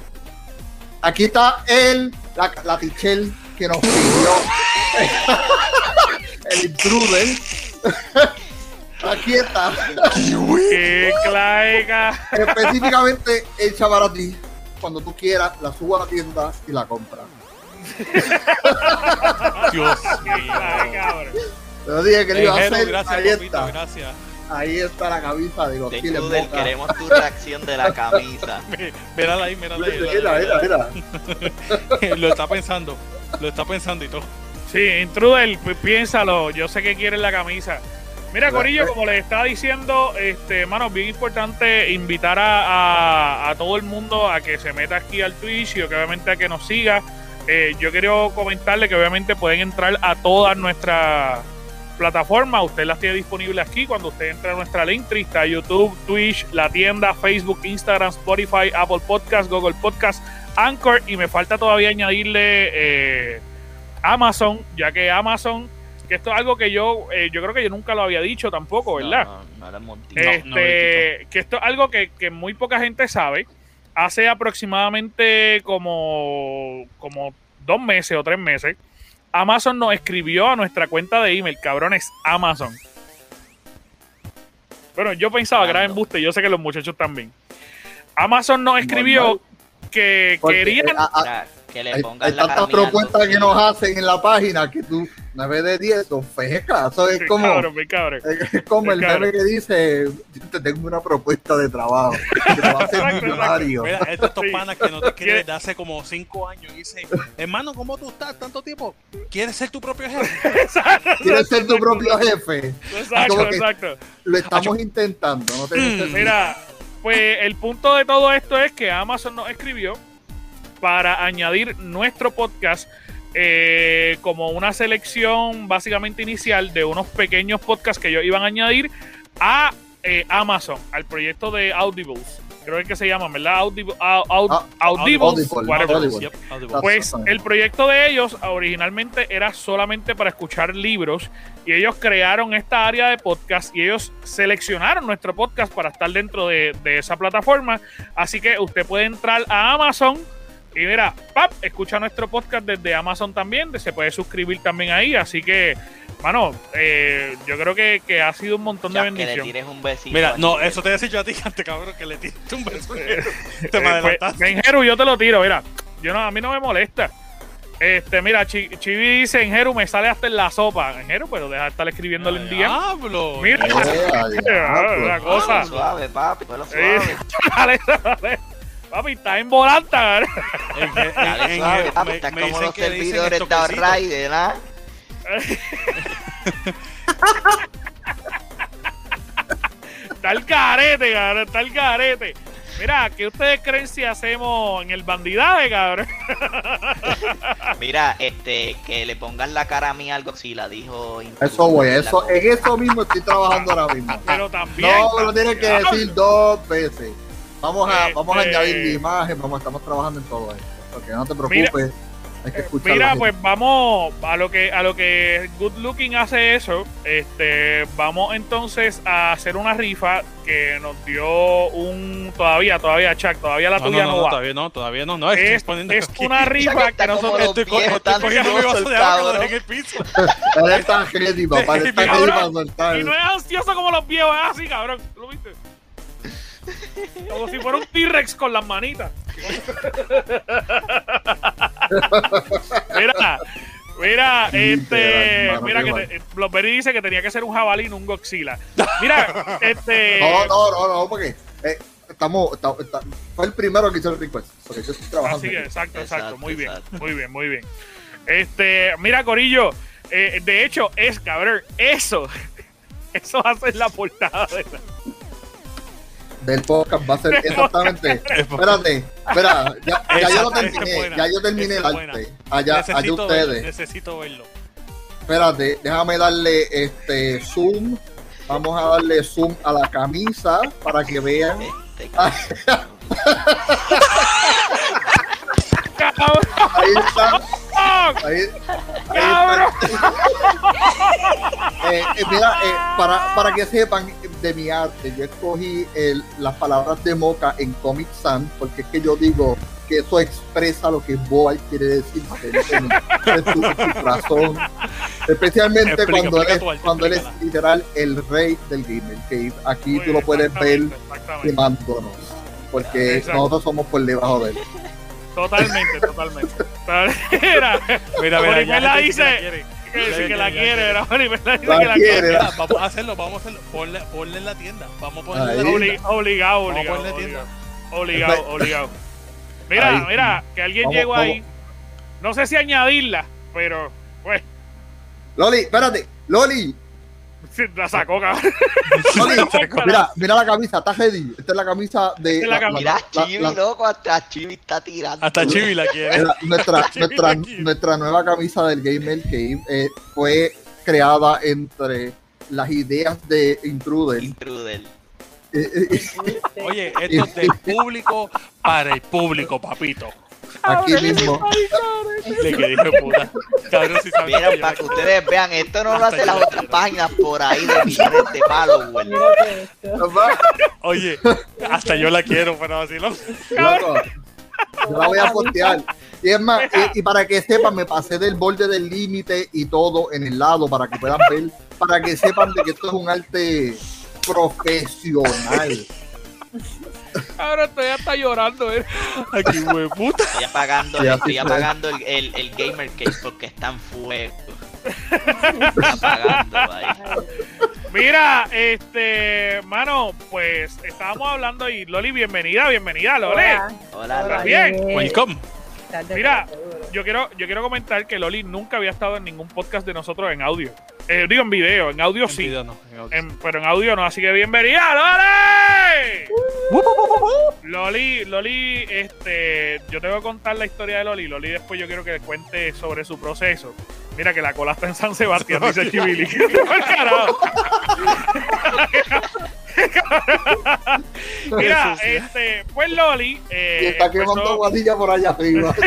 Aquí está él, la, la Tichel que nos pidió el intruder. Aquí está, ¡Qué claica! específicamente hecha para ti. Cuando tú quieras, la subo a la tienda y la compras. Dios ¡Qué mío. Yo dije que lo iba a hacer. gracias, Ahí papito, está. gracias. Ahí está la camisa de Godzilla queremos tu reacción de la camisa. Mírala ahí, mírala ahí. Mira. mira. Lo está pensando. Lo está pensando y todo. Sí, Intruder, pi- piénsalo. Yo sé que quieres la camisa. Mira, Corillo, como les estaba diciendo, este, mano, bien importante invitar a, a- a todo el mundo a que se meta aquí al Twitch y que obviamente a que nos siga. Eh, yo quiero comentarle que obviamente pueden entrar a todas nuestras plataformas. Usted las tiene disponibles aquí. Cuando usted entra a nuestra Linktree, está YouTube, Twitch, la tienda, Facebook, Instagram, Spotify, Apple Podcast, Google Podcast, Anchor. Y me falta todavía añadirle eh, Amazon, ya que Amazon, que esto es algo que yo, eh, yo creo que yo nunca lo había dicho tampoco, ¿verdad? No, no, no este, que esto es algo que, que muy poca gente sabe. Hace aproximadamente como, como dos meses o tres meses, Amazon nos escribió a nuestra cuenta de email, cabrones, Amazon. Bueno, yo pensaba que era embuste, yo sé que los muchachos también. Amazon nos escribió Normal. Que Porque, querían... eh, a- a- Mira, que le hay, pongan hay la tantas propuestas que nos hacen en la página que tú, 9 de 10, son fecas. Eso es como, cabrón, mi cabrón. es como el meme que dice: Yo te tengo una propuesta de trabajo que te va a hacer millonario. Mira, estos, Sí. panas que no te quieren ¿Quiere- desde hace como cinco años y dicen, hermano, ¿cómo tú estás tanto tiempo? ¿Quieres ser tu propio jefe? Quieres ser tu propio jefe. Exacto, exacto. Lo estamos intentando. No te Mm, Mira, pues el punto de todo esto es que Amazon nos escribió para añadir nuestro podcast eh, como una selección básicamente inicial de unos pequeños podcasts que ellos iban a añadir a eh, Amazon, al proyecto de Audibles. Creo que se llaman, ¿verdad? Audible. Pues el proyecto de ellos originalmente era solamente para escuchar libros y ellos crearon esta área de podcast y ellos seleccionaron nuestro podcast para estar dentro de, de esa plataforma. Así que usted puede entrar a Amazon y mira, pap, escucha nuestro podcast desde Amazon también, se puede suscribir también ahí. Así que, mano, eh, yo creo que, que ha sido un montón de Ya, que le bendición. tires un besito. Mira, no, eso te decía yo a ti antes, cabrón, que le tiraste un beso. Te me Eh, pues, adelantaste. Enjeru, yo te lo tiro, mira. Yo no, a mí no me molesta. Este, mira, Chi- Chibi dice, Enjeru, me sale hasta en la sopa. Enjeru, pero deja de estar escribiéndole en día. Diablo. Mira, Eh, una cosa. Suave, papi, Eh, suave. dale, dale. Papi, está en volanta. En, en- Dale suave, papi, me, estás me como los servidores de. Outrider, ¿ah? Está el carete, cabrón. Está el carete. Mira, ¿qué ustedes creen si hacemos en el bandidaje, cabrón? Mira, este, que le pongan la cara a mí al Godzilla, dijo. Intruder Eso la eso, en eso mismo estoy trabajando ahora mismo. Pero también. No, lo tienes que decir dos veces. Vamos a, vamos a Este- añadir la imagen, vamos, estamos trabajando en todo esto. Porque no te Mira- preocupes, hay que escuchar. Mira, pues vamos a lo que a lo que Good Looking hace eso. Este, vamos entonces a hacer una rifa que nos dio un todavía, todavía Chuck, todavía la No, tuya no, no, no, va. todavía no, todavía no. no Es, poniendo es una rifa que nosotros Estoy, co- estoy cogiendo mi vaso de agua en el piso. Él está ready, papá. Está Y ready para soltar. y no es ansioso como los viejos, es así, cabrón. ¿Lo viste? Como si fuera un T-Rex con las manitas. mira, mira, este, mira que te- Blockberry dice que tenía que ser un jabalí, no un Godzilla. Mira, este, No, no, no, no, porque eh, estamos, está- está- fue el primero que hizo el request. Porque yo estoy trabajando. Así que, exacto, exacto, Exacto, muy bien, exacto. muy bien, muy bien. Este, mira, Corillo, eh, de hecho, es cabrón, eso, eso ser la portada de la- Del podcast va a ser exactamente. Espérate, espera, ya, ya yo lo terminé. Ya yo terminé el arte. Allá, allá necesito ustedes. verlo, necesito verlo. Espérate, déjame darle este zoom Vamos a darle zoom a la camisa para que vean. Cabrón. Ahí está. Ahí, ahí está. Eh, eh, mira, eh, para, para que sepan de mi arte, yo escogí el- las palabras de Mocha en Comic Sans porque es que yo digo que eso expresa lo que Boy quiere decir en, su, corazón. Especialmente Explica, cuando, explica él, arte, cuando él es literal el rey del gamer. Que aquí Muy tú lo puedes ver quemándonos. Porque nosotros somos por debajo de él. Totalmente, totalmente. Mira, Mira, mira, la dice. que la quiere. que dice que la quiere, vamos a hacerlo, vamos a hacerlo. Ponle, ponle, en la tienda. Vamos a ponerle en la tienda. obligado, Vamos a obligado. ponerle tienda. Obligado, obligado. Mira, Ahí. mira, que alguien Vamos, llegó vamos. ahí. No sé si añadirla, pero pues Loli, espérate, Loli, la sacó, cabrón. Mira, mira la camisa, está ready. Esta es la camisa de. Esta es la camisa. Mira, la- Chibi, la- loco, hasta Chibi está tirando. Hasta Chibi la quiere. la- nuestra, Chibi nuestra, aquí. nuestra nueva camisa del Gamer Cave eh, fue creada entre las ideas de Intruder. Intruder. Eh, eh, eh, Oye, esto es del público para el público, papito. Aquí mismo. Le que dije puta. Cabrón, si Mira, para que ustedes vean, esto no lo hacen las otras páginas por ahí de millones de. Mírate esto. Oye, hasta yo la quiero, pero así lo. Loco, yo la voy a postear. Y es más, y, y para que sepan, me pasé del borde del límite y todo en el lado para que puedan ver, para que sepan de que esto es un arte profesional. Ahora estoy hasta llorando, eh. Aquí, güey, puta. Estoy apagando, estoy apagando el, el, el gamer case porque está en fuego. Estoy apagando ahí. Mira, este, mano, pues estábamos hablando y Loli, bienvenida, bienvenida, Loli. Hola. Hola, ¿Estás Loli. bien? Welcome. Mira. Yo quiero, yo quiero comentar que Loli nunca había estado en ningún podcast de nosotros en audio. Eh, digo en video, en audio En sí, video no, en audio. en- pero en audio no, así que bienvenida, Loli. Loli, Loli, este, yo te voy a contar la historia de Loli. Loli después yo quiero que cuente sobre su proceso. Mira que la cola está en San Sebastián, dice Chivili. Mira, este, pues Loli. eh, Y está quemando empezó- guadilla por allá arriba.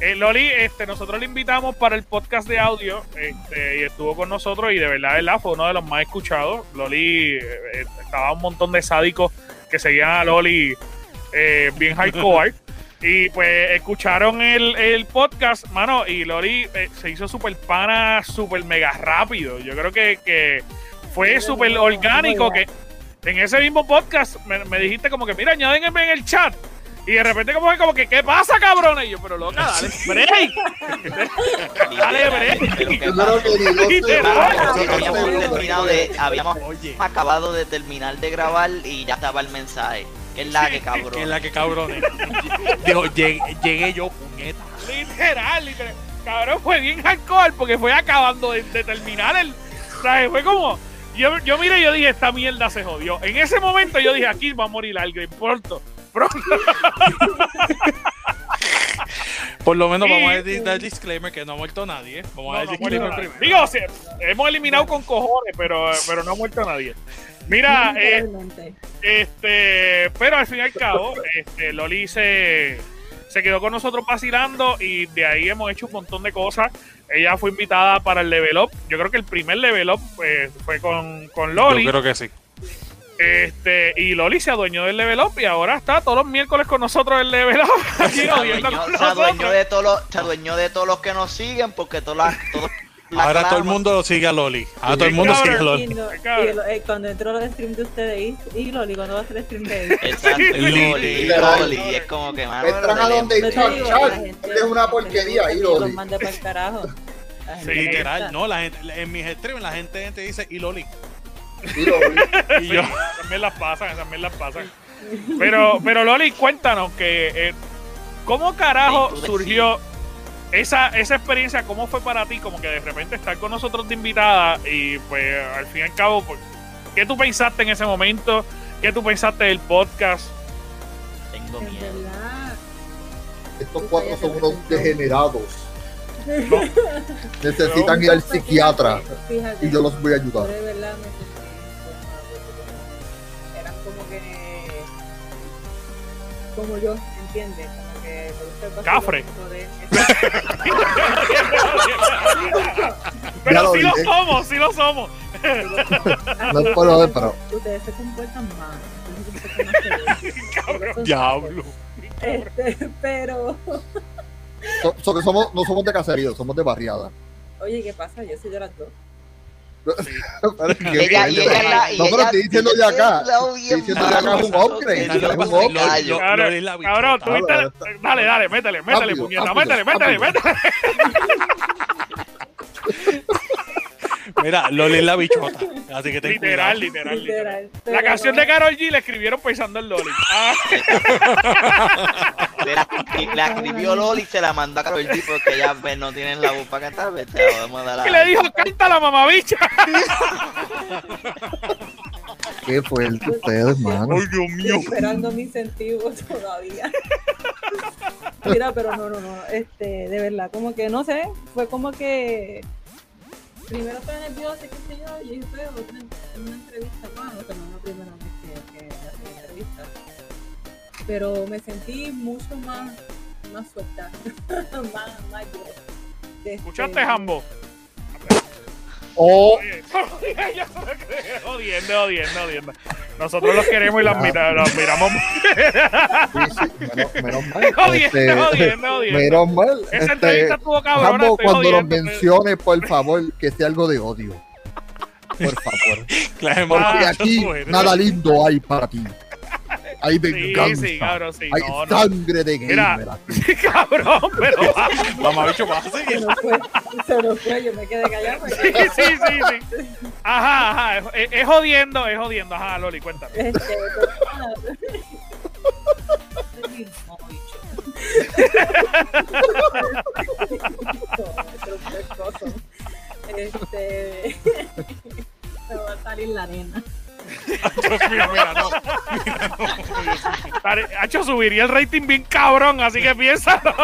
Eh, Loli, este, nosotros le invitamos para el podcast de audio este, y estuvo con nosotros y de verdad, de verdad, fue uno de los más escuchados. Loli, eh, eh, estaba un montón de sádicos que seguían a Loli eh, bien hardcore. Y pues escucharon el, el podcast, mano, y Loli eh, se hizo súper pana, súper mega rápido. Yo creo que, que fue súper orgánico que en ese mismo podcast me, me dijiste como que, mira, añádenme en el chat. Y de repente como que, como que ¿qué pasa, cabrones? Y yo, pero loca, dale break. Dale break. Habíamos segundos. terminado de, habíamos Oye, acabado de terminar de grabar y ya estaba el mensaje. Que es la que cabrón. que es la que cabrones. Digo, llegué, llegué yo, puñeta. Literal, literal. Cabrón, fue bien hardcore porque fue acabando de, de terminar el. ¿Sabes? Fue como. Yo, yo miré y yo dije, esta mierda se jodió. En ese momento yo dije, aquí va a morir alguien pronto. Pronto. Por lo menos vamos a dar disclaimer que no ha muerto nadie. Vamos No, a muerto disclaimer primero. Digo, o sea, hemos eliminado con cojones, pero, pero no ha muerto nadie. Mira, eh. Este, pero al fin y al cabo, este, Loli se, se quedó con nosotros vacilando y de ahí hemos hecho un montón de cosas. Ella fue invitada para el level up. Yo creo que el primer level up pues, fue con, con Loli. Yo creo que sí. Este, y Loli se adueñó del level up y ahora está todos los miércoles con nosotros el level up. Aquí Se adueñó, se adueñó de todos los, se adueñó de todos los que nos siguen porque todas las, todos Ahora todo el mundo sigue a Loli. Ahora todo el mundo sigue a. Loli. Y, no- cabrón. y lo- eh, cuando entró los streams de ustedes y, y Loli, cuando va a hacer stream de ellos. Exacto, Loli. Loli, es como que mano, Entran a donde es una porquería, y ídolo. los mande para el carajo. Sí, Literal, no, la gente, en mis streams la gente te dice y Loli. Y Loli. Y yo, también las pasan, también las pasan. Pero, pero Loli, cuéntanos que eh, cómo carajo surgió esa, esa experiencia, cómo fue para ti, como que de repente estar con nosotros de invitada y pues al fin y al cabo, pues, ¿qué tú pensaste en ese momento? ¿Qué tú pensaste del podcast? tengo miedo. Estos cuatro son unos degenerados. Necesitan ir al psiquiatra Fíjate. y yo los voy a ayudar. Pero es verdad, me sentí incómoda porque como eran como que como yo, ¿entiendes? Que Cafre. Pero lo sí lo somos, sí lo somos. No es por pero Ustedes se comportan mal. Cabrón. Diablo. Este, pero, so- so que somos, no somos de caserío, somos de barriada. oye, ¿qué pasa? Yo soy de las dos. Pero es que- Ella- y ella es la- y no, pero estoy diciendo de acá. Estoy diciendo de acá es un upgrade. Es upgrade. Cabrón, tú viste- Ahora, Dale, dale, métele, métele, puñeta, métele, métele, métele. Mira, Loli es la bichota. Así que ten Literal, literal, literal. Literal. La canción de Carol G la escribieron pensando en Loli. Ah, Le la, escribió Loli y se la mandó a Karol G porque ya pues, no tienen la voz para cantar. pues, te la vamos a dar y a- le dijo, canta la mamabicha. Qué fuerte ustedes, mano. Ay, Dios mío. Estoy esperando mi incentivo todavía. Mira, pero no, no, no. Este, de verdad, como que no sé, fue como que primero estaba nerviosa, qué sé yo, y pero otra en una entrevista, bueno, que no la primera vez que, que hago entrevistas. Pero me sentí mucho más, más suelta, más, más yo. Este, ¿Escuchaste, Jambo? O. Jodiendo, jodiendo, jodiendo. Nosotros los queremos y los, mira- los miramos. sí, sí, menos, menos mal. Este, jodiendo, jodiendo. menos mal. Esa Este, entrevista estuvo cabrona. Jambo, cuando lo jodiendo. mencione, por favor, que sea algo de odio. Por favor. Claro, Porque aquí nada lindo hay para ti. Hay Sí, venganza. sí, cabrón, sí. hay No, no. sangre de Mira. gamer aquí. Cabrón, pero. Mamá, bicho, vas a Se seguir. nos fue, se nos fue, yo me quedé callada. porque- Sí, sí, sí, sí. Ajá, ajá. Es, es jodiendo, es jodiendo. Ajá, Loli, cuéntame. Este, bicho. Este. Va a salir la arena. Dios mío, mira, no. Dale, Hacho, subiría el rating bien cabrón, así que piénsalo.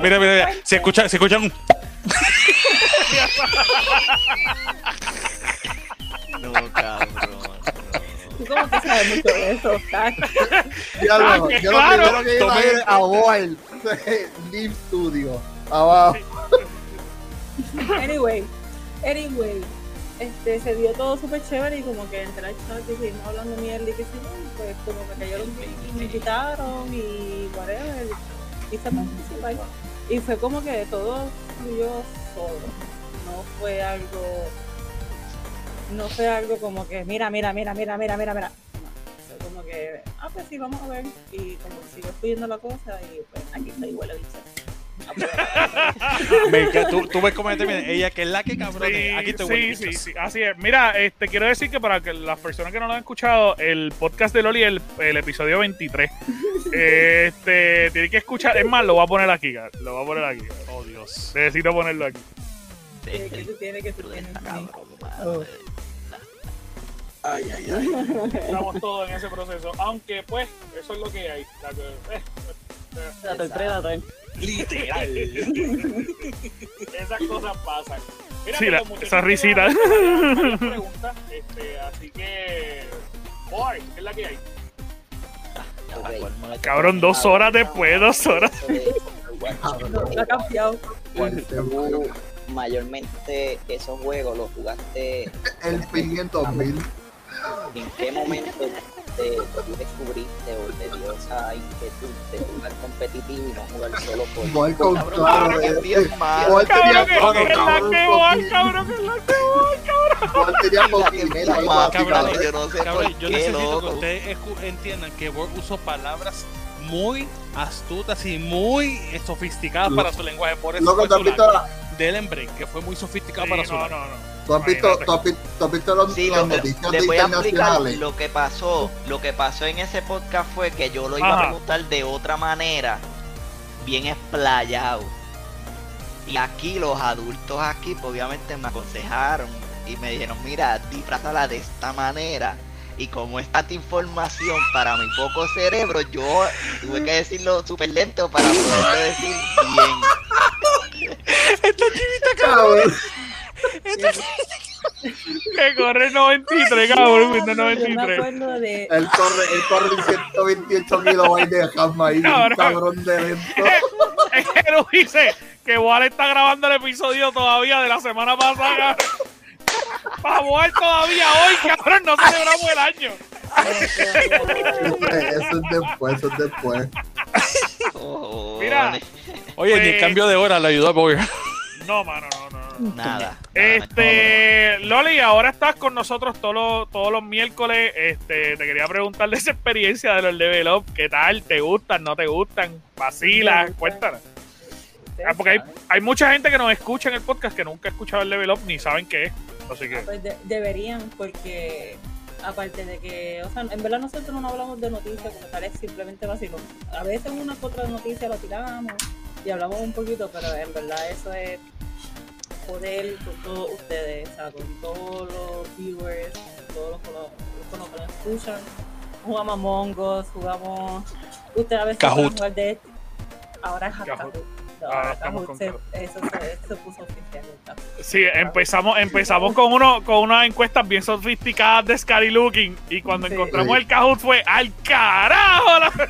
Mira, mira, mira. Se escucha, se escuchan un. No, cabrón. ¿Tú cómo que sabes mucho de eso? Tac? Ya lo, Ah, que yo lo claro. primero que iba a ir a Boyle, Live Studio, abajo. Anyway, anyway, este, se dio todo súper chévere y como que entré al chat y seguimos hablando mierda y yo, y pues como me cayeron me invitaron y whatever, y se participar. Y fue como que todo fluyó solo, no fue algo, no fue algo como que mira, mira, mira, mira, mira, mira, mira. Fue como que, ah, pues sí, vamos a ver. Y como que siguió fluyendo la cosa y pues aquí está igual la bicha. Me. Tú, tú ves cómo ella termina. Ella, que es la que cabrón. Sí, Aquí te sí, sí, sí, así es. Mira, este, quiero decir que para que las personas que no lo han escuchado, el podcast de Loli, el, el episodio 23, este, tiene que escuchar. Es más, lo voy a poner aquí, cara, lo voy a poner aquí. Oh, Dios. Necesito ponerlo aquí. que tú tienes que tú tienes Cabrón, Ay, ay, ay. Estamos todos en ese proceso. Aunque, pues, eso es lo que hay. La que- eh, Predator. Literal. esas cosas pasan. Mira, Sí, la- esa risita. preguntas, este, así que. Boy, ¿qué es la que hay? Ok. Cabrón, dos horas después, dos horas. Ha cambiado. Mayormente esos juegos los jugaste El pimiento mil. en qué momento te, tú descubriste o te dio esa inquietud de jugar competitivo y no jugar solo por Voy con Cabrón, claro. que es. Boyle tenía Cabrón, que es la que voy, cabrón, cabrón, que es la que voy. Boyle tenía básicamente. yo no sé Cabrón, yo necesito que ustedes entiendan que Word usó palabras muy astutas y muy eh, sofisticadas para su lenguaje. Por eso Loco, fue ¿tú has su visto, lag. del Embrace, que fue muy sofisticado para su no, lag. no, no. Tú has visto, tú has visto, tú has visto los, Sí, las lo, noticias le de voy a explicar internacionales? lo que pasó. Lo que pasó en ese podcast fue que yo lo iba Ajá. a preguntar de otra manera, bien explayado. Y aquí los adultos aquí, pues, obviamente me aconsejaron y me dijeron, mira, disfrázala de esta manera. Y como es tanta información para mi poco cerebro, yo tuve que decirlo súper lento para poderlo decir bien. Cabrón. Que corre 93, cabrón, Windows Yo me 93. acuerdo de. Él corre, él corre en 128 kilobytes de RAM ahí, Cabrón. de lento. Es que no dice que Wal está grabando el episodio todavía de la semana pasada. Para Wal todavía hoy, cabrón, no celebramos el año. Eso es después, eso es después. Mira, Oye, ni el Pues- cambio de hora le ayudó a Boyer. no, mano, no, no. Nada. Este, Loli, ahora estás con nosotros todos los, todos los miércoles. Este, te quería preguntar de esa experiencia de los level up. ¿Qué tal? ¿Te gustan? ¿No te gustan? ¿Vacilas? Cuéntanos. Ah, porque hay, hay mucha gente que nos escucha en el podcast que nunca ha escuchado el level up ni saben qué es. Así que. Pues de- deberían, porque aparte de que, o sea, en verdad nosotros no hablamos de noticias como tal, es simplemente vacilón. A veces una otra noticia la tiramos y hablamos un poquito, pero en verdad eso es poder con todos ustedes, o sea, con todos los viewers, con todos los, los- con los que nos escuchan. Jugamos Among Us, jugamos. Ustedes a veces Kahoot. jugar de este. Ahora es Kahoot. Kahoot. No, Ahora ahora estamos con se, eso, se, se puso oficial. Sí, empezamos, empezamos con uno, con unas encuestas bien sofisticadas de Scary Looking. Y cuando Sí. encontramos el Kahoot fue al carajo. la-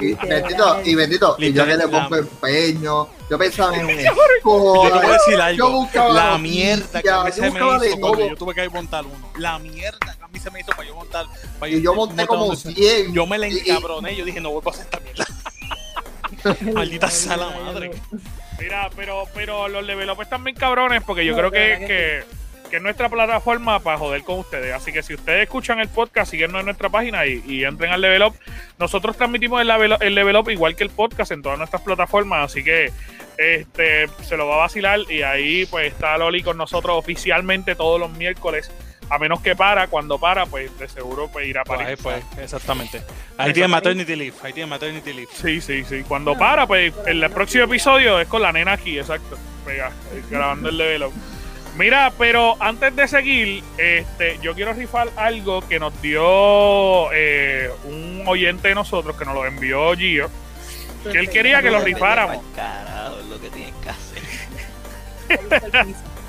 Y bendito, y bendito, y yo que le pongo empeño, yo pensaba en Yo te voy a decir yo algo. buscaba La mierda que a mí yo se me hizo cuando yo tuve que montar uno. La mierda que a mí se me hizo para yo montar. para Y yo monté como uno. 100. Yo me la Y- y- encabroné. Yo dije, no vuelvo a hacer esta mierda. Maldita sea la madre. Mira, pero, pero los level up están bien cabrones porque yo No, creo que, que que, que es nuestra plataforma para joder con ustedes. Así que si ustedes escuchan el podcast, síguenos en nuestra página y, y entren al level up. Nosotros transmitimos el level, el level up igual que el podcast en todas nuestras plataformas. Así que este se lo va a vacilar y ahí pues está Loli con nosotros oficialmente todos los miércoles. A menos que para, cuando para, pues de seguro pues irá Pues para ahí fue, exactamente. Ahí tiene maternity leave. Ahí tiene maternity leave. Sí, sí, sí. Cuando para, pues el próximo episodio es con la nena aquí, exacto. Pega, eh, grabando el level up. Mira, pero antes de seguir, este, yo quiero rifar algo que nos dio eh, un oyente de nosotros, que nos lo envió Gio, que él quería que lo rifáramos. Carajo, es lo que tienes que hacer.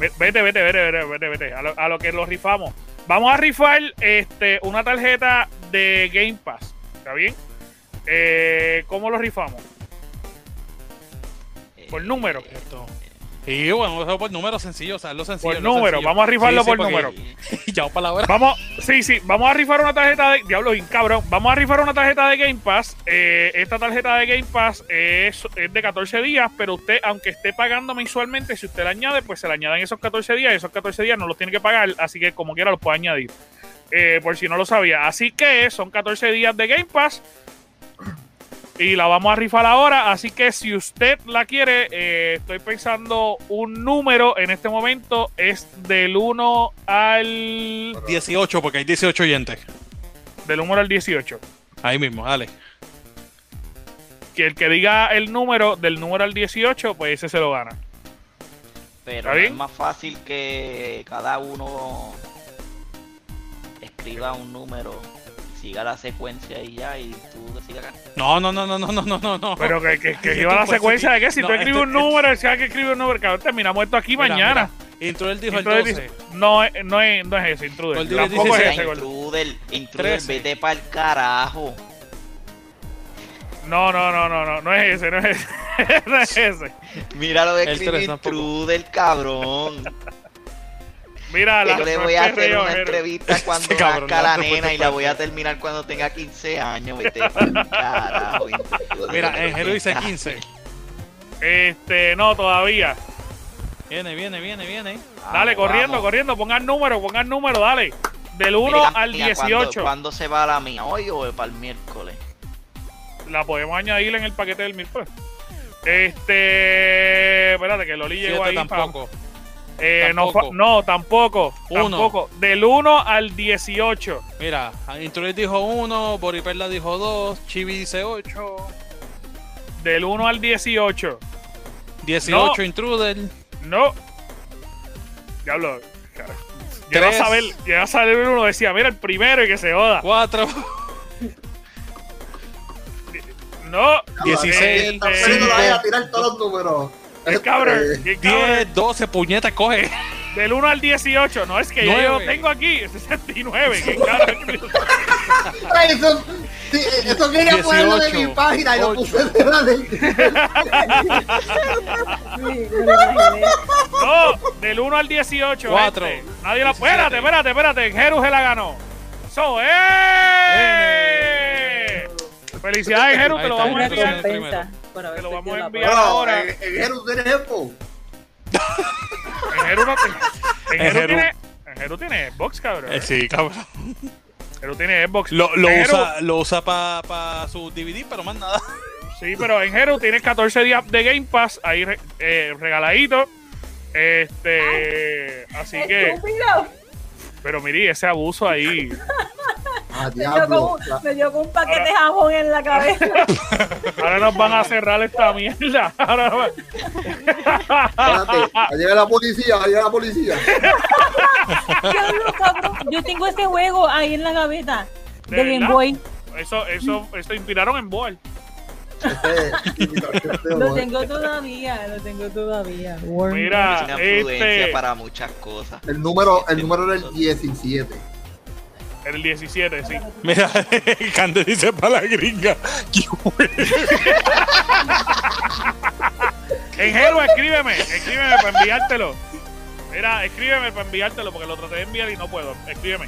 Ve- Vete, vete, vete, vete, vete, vete. A lo, que lo rifamos. Vamos a rifar este, una tarjeta de Game Pass. ¿Está bien? Eh, ¿Cómo lo rifamos? Por número. Esto. Y bueno, hacer por número sencillo, o sea, lo sencillo. Por número, sencillo. vamos a rifarlo por porque- número. ya vamos para la hora. Vamos, sí, sí, vamos a rifar una tarjeta de. Diablo, bien cabrón. Vamos a rifar una tarjeta de Game Pass. Eh, esta tarjeta de Game Pass es, es de 14 días, pero usted, aunque esté pagando mensualmente, si usted la añade, pues se le añaden esos 14 días. Y esos 14 días no los tiene que pagar, así que como quiera los puede añadir. Eh, por si no lo sabía. Así que son 14 días de Game Pass. Y la vamos a rifar ahora. Así que si usted la quiere, eh, estoy pensando un número en este momento. Es del 1 al. 18, porque hay 18 oyentes. Del 1 al 18. Ahí mismo, dale. Que el que diga el número del número al 18, pues ese se lo gana. Pero ¿Está no es más fácil que cada uno escriba un número, siga la secuencia y ya, y tú sigas No, no, no, no, no, no, no, no. Pero que, que, lleva la secuencia de que si tú escribes un número, si que escribe un número, cabrón, terminamos esto aquí mañana. Intruder dijo Intruder el 12. Dice, no, eh, no, es, no es ese, Intruder. Tampoco es ese, Intruder, Intruder, vete para el carajo. No, no, no, no, no, no es ese, no es ese. no es ese. Mira lo de escribir Intruder, cabrón. Mira, la Yo le voy a hacer una entrevista cuando Este cabrón, nazca la nena y la voy a terminar cuando tenga 15 años. Vete carajo. Mira, en Hero dice 15. Este, no, todavía. Viene, viene, viene, viene. Dale, corriendo, vamos. corriendo, pongan número, pongan número, dale. Del 1 Mira, al mira, ¿cuándo- 18. ¿Cuándo se va la mía? ¿Hoy o para el miércoles? La podemos añadir en el paquete del miércoles. Este. Espérate, que Loli llegó ahí. tampoco. Eh, no, Tampoco. fa- no, tampoco. Uno. Tampoco. Del 1 al 18. Mira, Intruder dijo 1, Boriperla dijo 2, Chibi dice 8, Del 1 al 18. 18 No. Intruder, No. Diablo. cara. Llega a saber, llega a saber uno, decía, mira, el primero y que se joda. 4, No. 16, Está Este, poniendo la a tirar todos los números. qué cabrón, Este, qué cabrón. 10, 12, puñeta, coge. Del 1 al 18. No, es que yo lo Nueve. tengo aquí. 69. ¿Qué carajo? Ay, Eso, eso quería ponerlo de mi 18, página y lo ocho. puse de la de. Lo. No, del 1 al 18. Cuatro. este. Nadie la. 17. Espérate, espérate, espérate. Jeru se la ganó. So, ¡eh! Felicidades, Jeru, te lo vamos a enviar. Haber Te lo vamos a enviar. ahora. en Jeru tienes tiempo. En Jeru. tiene. En Jeru tiene Xbox, cabrón. Eh, sí, cabrón. Jeru tiene Xbox. Lo, lo usa, lo usa para pa su DVD, pero más nada. Sí, pero en Hero tienes 14 días de Game Pass ahí re- eh, regaladito. Este, así que, ¡Estúpido! pero mire ese abuso ahí. Ah, Me dio, diablo. con, un- me dio con un paquete de jamón en la cabeza. Ahora nos van a cerrar esta mierda. Ahora Espérate, va a llegar la policía, va a llegar la policía. Diablo. Yo tengo ese juego ahí en la gaveta ¿De de Game? Boy. Eso, eso, eso inspiraron en Boal. Este, este, Lo tengo todavía, lo tengo todavía. Warm. Mira, Es una influencia este, para muchas cosas. El número, el número era el 17. El 17, sí. Mira, Cande dice para la gringa. En Hero, escríbeme, escríbeme para enviártelo. Mira, escríbeme para enviártelo porque lo traté de enviar y no puedo. Escríbeme.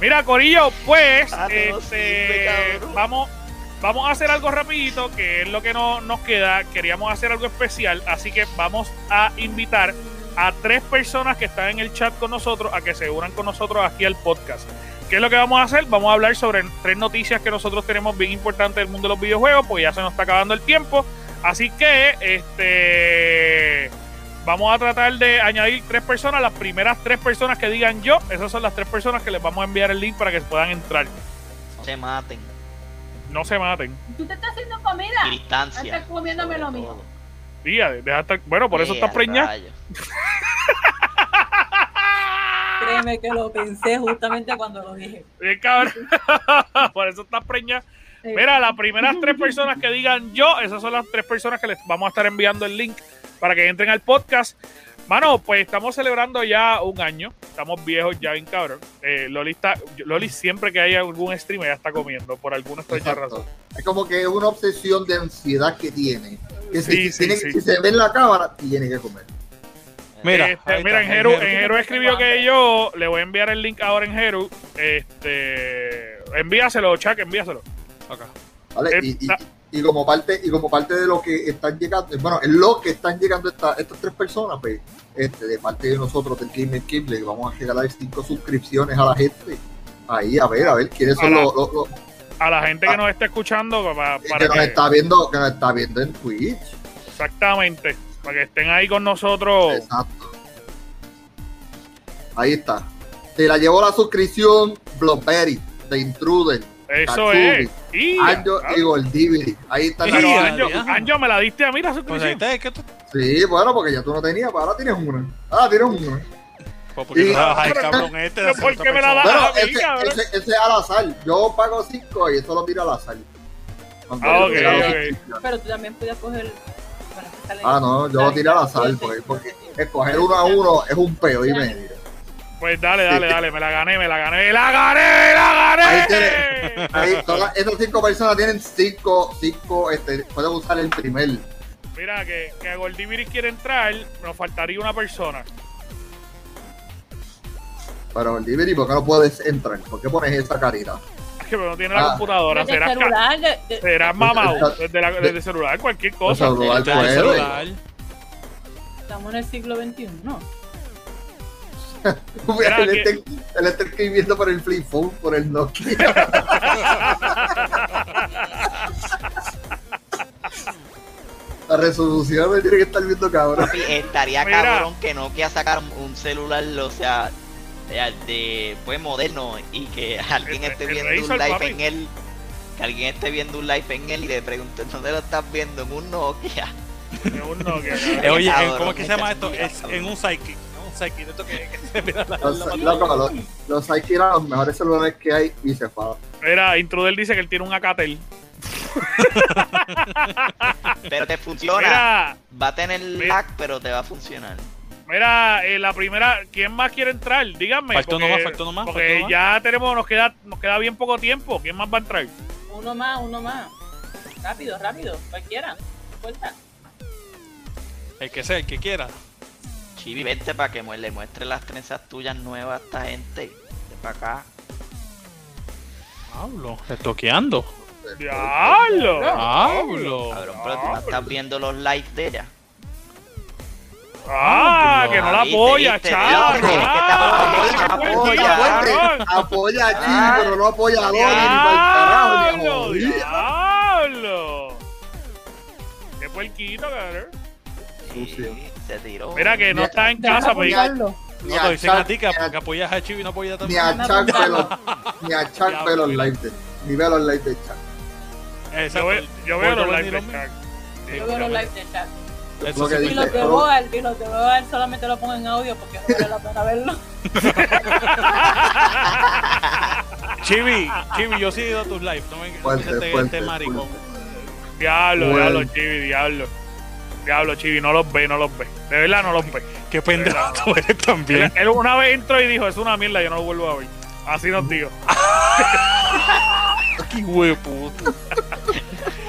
Mira, Corillo, pues, Ah, no este, vamos, vamos a hacer algo rapidito, que es lo que no, nos queda. Queríamos hacer algo especial, así que vamos a invitar a tres personas que están en el chat con nosotros a que se unan con nosotros aquí al podcast. ¿Qué es lo que vamos a hacer? Vamos a hablar sobre tres noticias que nosotros tenemos bien importantes del mundo de los videojuegos, pues ya se nos está acabando el tiempo. Así que, este, vamos a tratar de añadir tres personas. Las primeras tres personas que digan yo, esas son las tres personas que les vamos a enviar el link para que puedan entrar. No se maten. No se maten. ¿Tú te estás haciendo comida? Distancia. Estás comiéndome lo todo. Tía, deja estar- bueno, por eso estás preñada. Créeme que lo pensé justamente cuando lo dije. Bien, cabrón. por eso estás preñada. Mira, las primeras tres personas que digan yo, esas son las tres personas que les vamos a estar enviando el link para que entren al podcast. Mano, pues estamos celebrando ya un año. Estamos viejos ya, bien cabrón. Eh, Loli, está, Loli siempre que hay algún stream ya está comiendo, por alguna extraña Exacto. razón. Es como que es una obsesión de ansiedad que tiene. Que si, Sí, si sí, tiene- sí. si se ve en la cámara, tiene que comer. Mira, Este, mira, está, en Heru, en Heru. escribió que yo le voy a enviar el link ahora en Heru. Este, envíaselo, Chuck, envíaselo. Acá. ¿vale? Eh, Y, y- y como parte y como parte de lo que están llegando, bueno, en lo que están llegando esta- estas tres personas, pues, este, de parte de nosotros del Gamer King, le vamos a regalar cinco suscripciones a la gente. Ahí, a ver, a ver, quiénes son A la- los, los- los- A la gente que Ah. nos está escuchando, para, para que nos está viendo, que nos está viendo en Twitch. exactamente, para que estén ahí con nosotros. Exacto. Ahí está. Se la llevó la suscripción Blockberry de Intruder, Eso es. Y, Anjo y Goldivity. Ahí está. Ya, Anjo. Anjo, me la diste a mí la Pues ahí suscripción. está, es que tú. Sí, bueno, porque ya tú no tenías, pero ahora tienes una. Ahora tienes una. Pues porque Y- cabrón este. de ¿por qué me la das? Bueno, sí, ese, cabrón. ese, ese es al azar. Yo pago 5 y eso lo tiro al azar. Ah, yo ok, regalo ok. suscripción. Pero tú también podías coger. Ah, no, yo lo tiré al azar porque, porque escoger uno a uno es un peo y medio. Pues dale, dale, dale, me la gané, me la gané, la gané, la Ahí gané. tiene. Ahí, todas esas cinco personas tienen cinco, cinco, este, pueden usar el primer. Mira, que, que a quiere entrar, nos faltaría una persona. Pero Liberty, ¿por qué no puedes entrar? ¿Por qué pones esa carita? Que no tiene la Ah. computadora, Desde el será, celular, de- de- será mamado, desde, la, desde el celular, cualquier cosa. El celular el puede. celular. estamos en el siglo XXI, ¿no? Mira, él, que- está, él está escribiendo por el flip phone, por el Nokia. La resolución me tiene que estar viendo cabrón. Estaría Mira. cabrón que Nokia sacara un celular, o sea, de, de pues moderno y que alguien El- esté el viendo un live papi. en él, que alguien esté viendo un live en él y le pregunte dónde lo estás viendo en un Nokia. Es un Nokia, Eh, oye, Cabrón, ¿cómo es que se llama esto? Es en un psychic. En un psychic. Esto que, que se mira la, Los, la loco, los, los Psyche eran los mejores celulares que hay y se fue. Mira, Intruder dice que él tiene un Acatel. Pero te funciona. Mira, Va a tener Mira. lag, pero te va a funcionar. Mira, eh, la primera, ¿quién más quiere entrar? Díganme. Faltó uno porque- más, faltó uno más, Porque faltó uno más. ya tenemos, nos queda, nos queda bien poco tiempo. ¿Quién más va a entrar? Uno más, uno más. Rápido, rápido, cualquiera. Fuerza. El que sea, el que quiera. Chibi, vente para que le muestre las trenzas tuyas nuevas a esta gente. De para acá. Hablo. Estoqueando. ¡Diablo! Hablo. Cabrón, pero tú no estás viendo los lives de ella. ¡Ah! Que no la apoya, ¡Ah! apoya, ¡Qué Apoya, a Chibi, Ah. pero no apoya a Donnie ni para el carajo, ni a ¡Diablo! ¡Diablo! ¡Qué puerquito, cabrón! Sucio. Sí, se tiró. Mira que no está en casa, pues, pero No, te dicen a Chuck- ti que, apoyas a Chibi y no apoyas a Ni a Chuck ve los, ni a Chuck ve los live de, ni ve los live de Chuck. yo, Exacto. ve- yo veo los live de Chuck. Yo veo los lives de chat. Eso Lo que sí, Y de pero- Boal, y los de Boal solamente lo pongo en audio porque no vale la pena verlo. Chibi, Chibi, yo sí he ido a tus lives. No me Fuerte, no te- fuerte, este maricón. Diablo, Bueno. diablo, Chibi, diablo. Diablo, Chibi, no los ve, no los ve. De verdad no los ve. Qué pendejo tú eres Él, también. él una vez entró y dijo, es una mierda, yo no lo vuelvo a ver. Así nos dijo. Qué hueputa.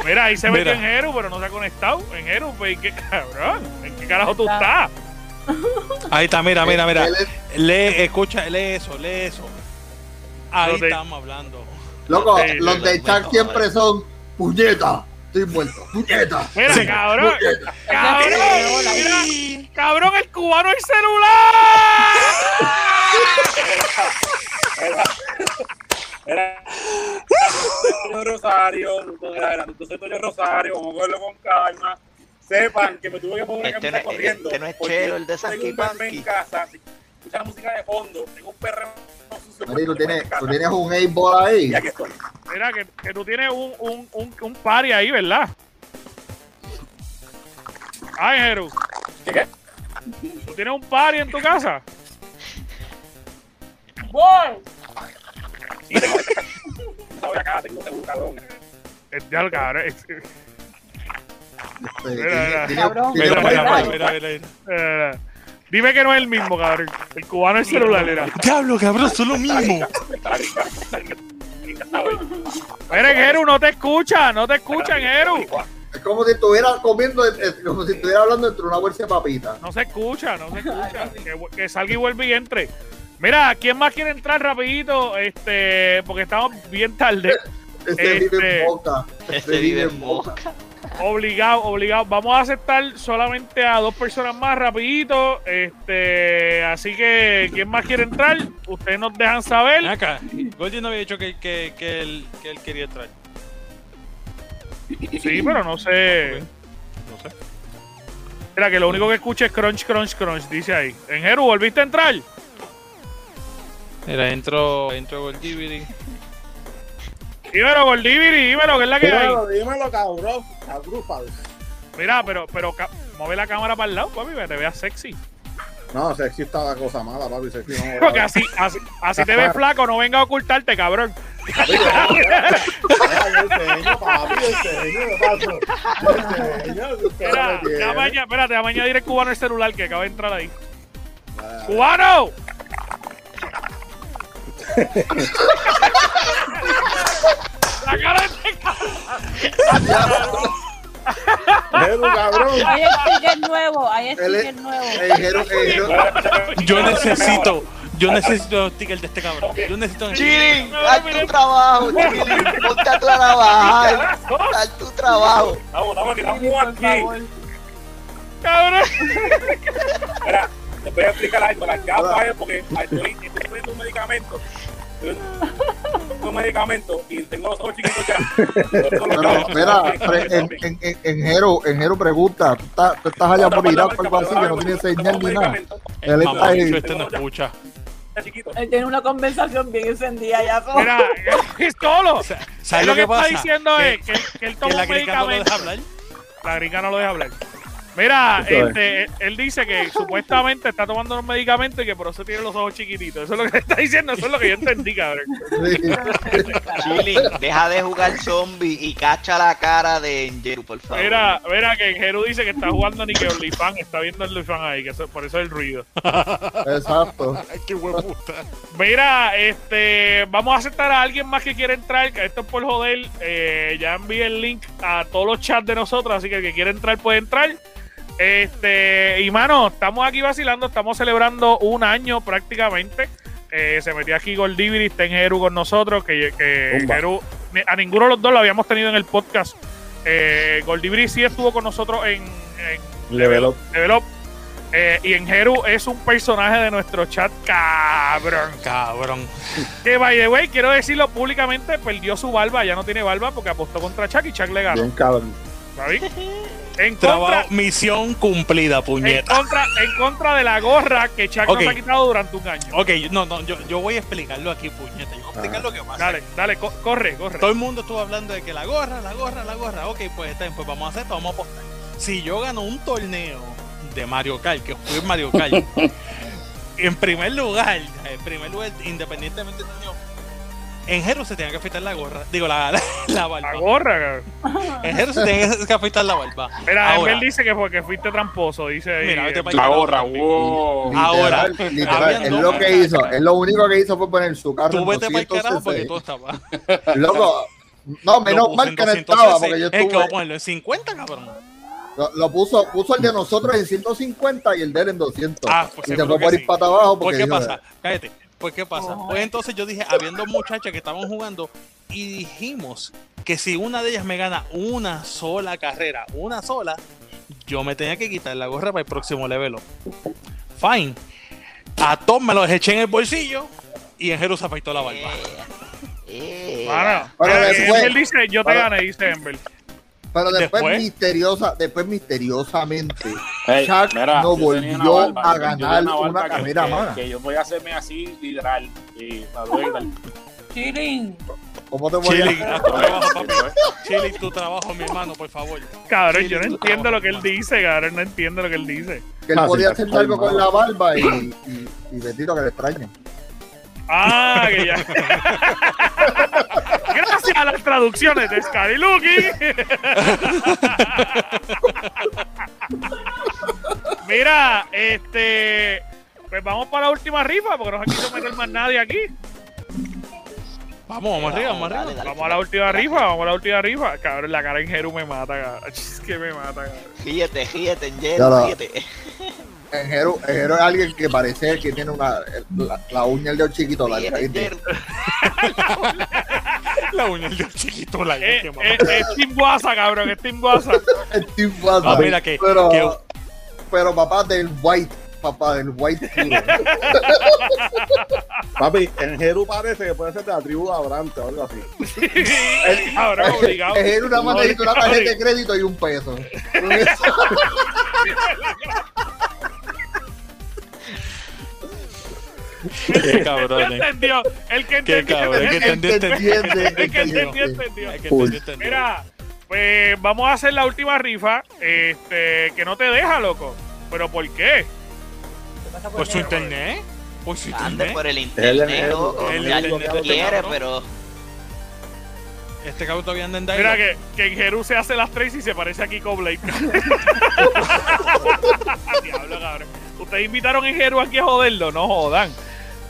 Mira, ahí se metió en Jeru, pero no se ha conectado. En Jeru, pues, ¿qué cabrón? ¿En qué carajo tú Está. estás? Ahí está, mira, mira, mira. Él es- Lee, escucha, lee eso, lee eso. Ahí Los de- estamos hablando. Loco, Sí, los de Chuck siempre son puñeta. Estoy muerto. Puñeta. Mira, Sí. cabrón. Puñeta. Cabrón, Sí. mira, cabrón, el cubano el celular. Era, Rosario, entonces Toño Rosario, vamos a cogerlo con calma. Sepan que me tuve que poner una Este no es- corriendo. este no es Chelo, el de tengo Sanky un perro Panky. en casa, escucha la música de fondo, tengo un perro. Mari, tú tienes, tú tienes un A-ball ahí. Estoy. Mira, que, que tú tienes un, un, un, un party ahí, ¿verdad? Ay, Jeru. ¿Qué, qué? ¿Tú tienes un party en tu casa? Estoy acá, tengo un cabrón. Eh, Ya lo cabrón. es- Mira, mira. Mira, mira, mira, mira, mira. eh, dime que no es el mismo, cabrón. El cubano el celular era. Diablo, cabrón, son lo mismo. Miren, Jeru, no te escucha, no te escuchan, Jeru. Es como si estuviera comiendo, eh, como si estuviera hablando entre una bolsa de papitas. No se escucha, no se escucha. Que, que salga y vuelva y entre. Mira, ¿quién más quiere entrar rapidito? Este, porque estamos bien tarde. Este vive Este- en boca. Este vive en boca. Obligado, obligado. Vamos a aceptar solamente a dos personas más rapidito. Este, así que, ¿quién más quiere entrar? Ustedes nos dejan Ven saber. acá, Goldie no había dicho que, que, que, él, que él quería entrar. Sí, pero no sé. No sé. Mira, que lo único que escucha es crunch, crunch, crunch, dice ahí. En Jeru, ¿volviste a entrar? Mira, entro, entro Goldie. Dímelo, Goldiviri, dímelo, que es la que hay. Dímelo, dímelo, cabrón. Agrúpalo. Mira, pero, pero mueve la cámara para el lado, papi, que te veas sexy. No, sexy está la cosa mala, papi. Sexy no. Porque así, así, así te ves flaco, no venga a ocultarte, cabrón. papi, enseño, ¿qué pasó? Enseño, que usted Mira, me tiene. déjame añadir- espérate, el cubano el celular que acaba de entrar ahí. Ah, ¡Cubano! La cara de cabrón. Sticker nuevo, sticker es- nuevo. Eh, Jero- eh, Jero- Yo necesito, yo necesito los tickets de este cabrón. Yo necesito Chilling, haz tu trabajo, Chilling. Ponte a trabajar. Haz tu trabajo. Vamos, vamos, que estamos Por aquí. Cabrón. Te voy a explicar algo. Las gafas es porque estoy, poniendo un medicamento. Un medicamento y tengo los ojos chiquitos ya. No, no, mira, pre- en, en, en, en Jero, en Jero pregunta, ¿tú estás, tú estás allá por Irak o algo así que no tiene señal ni nada? Él está ahí. este no escucha. chiquito. Él tiene una conversación bien encendida ya. solo. Mira, es solo. ¿Sabes lo que que pasa? está diciendo es que, que él toma la un gringa no lo medicamento. deja hablar. La gringa no lo deja hablar. Mira, este, él dice que supuestamente está tomando los medicamentos y que por eso tiene los ojos chiquititos. Eso es lo que está diciendo, eso es lo que yo entendí, cabrón. Chili, deja de jugar zombie y cacha la cara de Enjeru, por favor. Mira, mira que Jeru dice que está jugando ni que OnlyFans, está viendo el OnlyFans ahí, que eso- por eso es el ruido. Exacto. Ay, qué puta. Mira, este, vamos a aceptar a alguien más que quiera entrar, que esto es por joder. eh, ya envié el link a todos los chats de nosotros, así que el que quiera entrar puede entrar. Este, y mano, estamos aquí vacilando, estamos celebrando un año prácticamente. Eh, se metió aquí Goldiviri, está en Jeru con nosotros, que, que a ninguno de los dos lo habíamos tenido en el podcast. Eh, Goldiviri sí estuvo con nosotros en, en Level up. Level Up. Eh, y en Jeru es un personaje de nuestro chat cabrón. Cabrón. Que by the way, quiero decirlo públicamente, perdió su barba, ya no tiene barba porque apostó contra Chuck y Chuck le ganó. Bien cabrón. ¿Sabes? En contra, misión cumplida, en puñeta. contra, en contra de la gorra que Chuck Ok. nos ha quitado durante un año. Ok, no, no, yo, yo voy a explicarlo aquí, puñeta. Yo voy a explicar lo que pasa. Dale, dale, co- corre, corre. Todo el mundo estuvo hablando de que la gorra, la gorra, la gorra. Ok, pues está bien, pues vamos a hacer, esto, vamos a apostar. Si yo gano un torneo de Mario Kart, que fui en Mario Kart, en primer lugar, en primer lugar, independientemente del torneo, en Hero se tenía que afeitar la gorra. Digo, la, la, la barba. La gorra, cabrón. En Hero se tenía que afeitar la barba. Mira, él dice que porque fuiste tramposo, dice ahí. Mira, vete eh, pa' La gorra, wow. Ahora, Literal, es lo que hizo, es lo único que hizo fue poner su carro tú en vete para el carajo 200 porque tú estabas. Loco, no, menos Lo mal en que no 200 estaba, porque yo Es que voy a estuve, ponerlo en 50, cabrón. lo, lo puso, puso el de nosotros en 150 y el de él en 200. Ah, pues y se fue por ir sí. para abajo ¿Por porque qué dijo, pasa? Cállate. ¿Por qué pasa? Pues entonces yo dije, habiendo muchachas que estaban jugando y dijimos que si una de ellas me gana una sola carrera, una sola, yo me tenía que quitar la gorra para el próximo level. Fine. A todos me los eché en el bolsillo y en Jeru se afeitó la barba. Pero mira, después- Ember dice, yo te pero- gané, dice Ember. Pero después, Después- misteriosa, después misteriosamente, Hey, Chuck mira, no volvió barba, a ganar una que- carrera que, más. Que yo voy a hacerme así, literal. Y. Chilling. ¿Cómo te voy Chili, a haz tu trabajo, mi hermano, por favor. Cabrón, yo no entiendo lo que él dice, cabrón, no entiendo lo que él dice. Que él Ah, podía hacer algo con la barba y, y, y Betito que le extraña. Ah, que ya. Gracias a las traducciones de Scariluki. Mira, este. Pues vamos para la última rifa porque no se quiso meter más nadie aquí. Vamos, vamos arriba, vamos arriba. dale. Vamos a la última rifa, vamos a la última rifa. Cabrón, la cara en Jeru me mata, cabrón. Es que me mata, cabrón. Ya Enjeru, la- ríete. En Jero, en Jero es alguien que parece que tiene una la, la uña del dedo chiquito. Enjeru. La uña del chiquito, la Es, que es, es Team Guasa, cabrón, es Team Guasa. El Team Wasa. Ah, mira que- pero, que- pero papá del white, papá del white. Papi, en Jeru parece que puede ser de la tribu de Abrante o algo así. Cabrón, obligado. Es una más necesita una tarjeta de crédito y un peso. Qué cabrón. entendió. El que Qué entendió. cabrón. El que entendió, El que entendió. El que entendió, entendió. Mira, pues vamos a hacer la última rifa. Este, que no te deja, loco. ¿Pero por qué? Por su internet. Por su Ande internet. por el internet, el- loco. el- el- quiere, pero Este cabrón todavía anda en Mira dialogue. que, que en Jeru se hace las tres y se parece a Kiko Blade. Diablo, cabrón. Ustedes invitaron en Jeru aquí a joderlo, no jodan.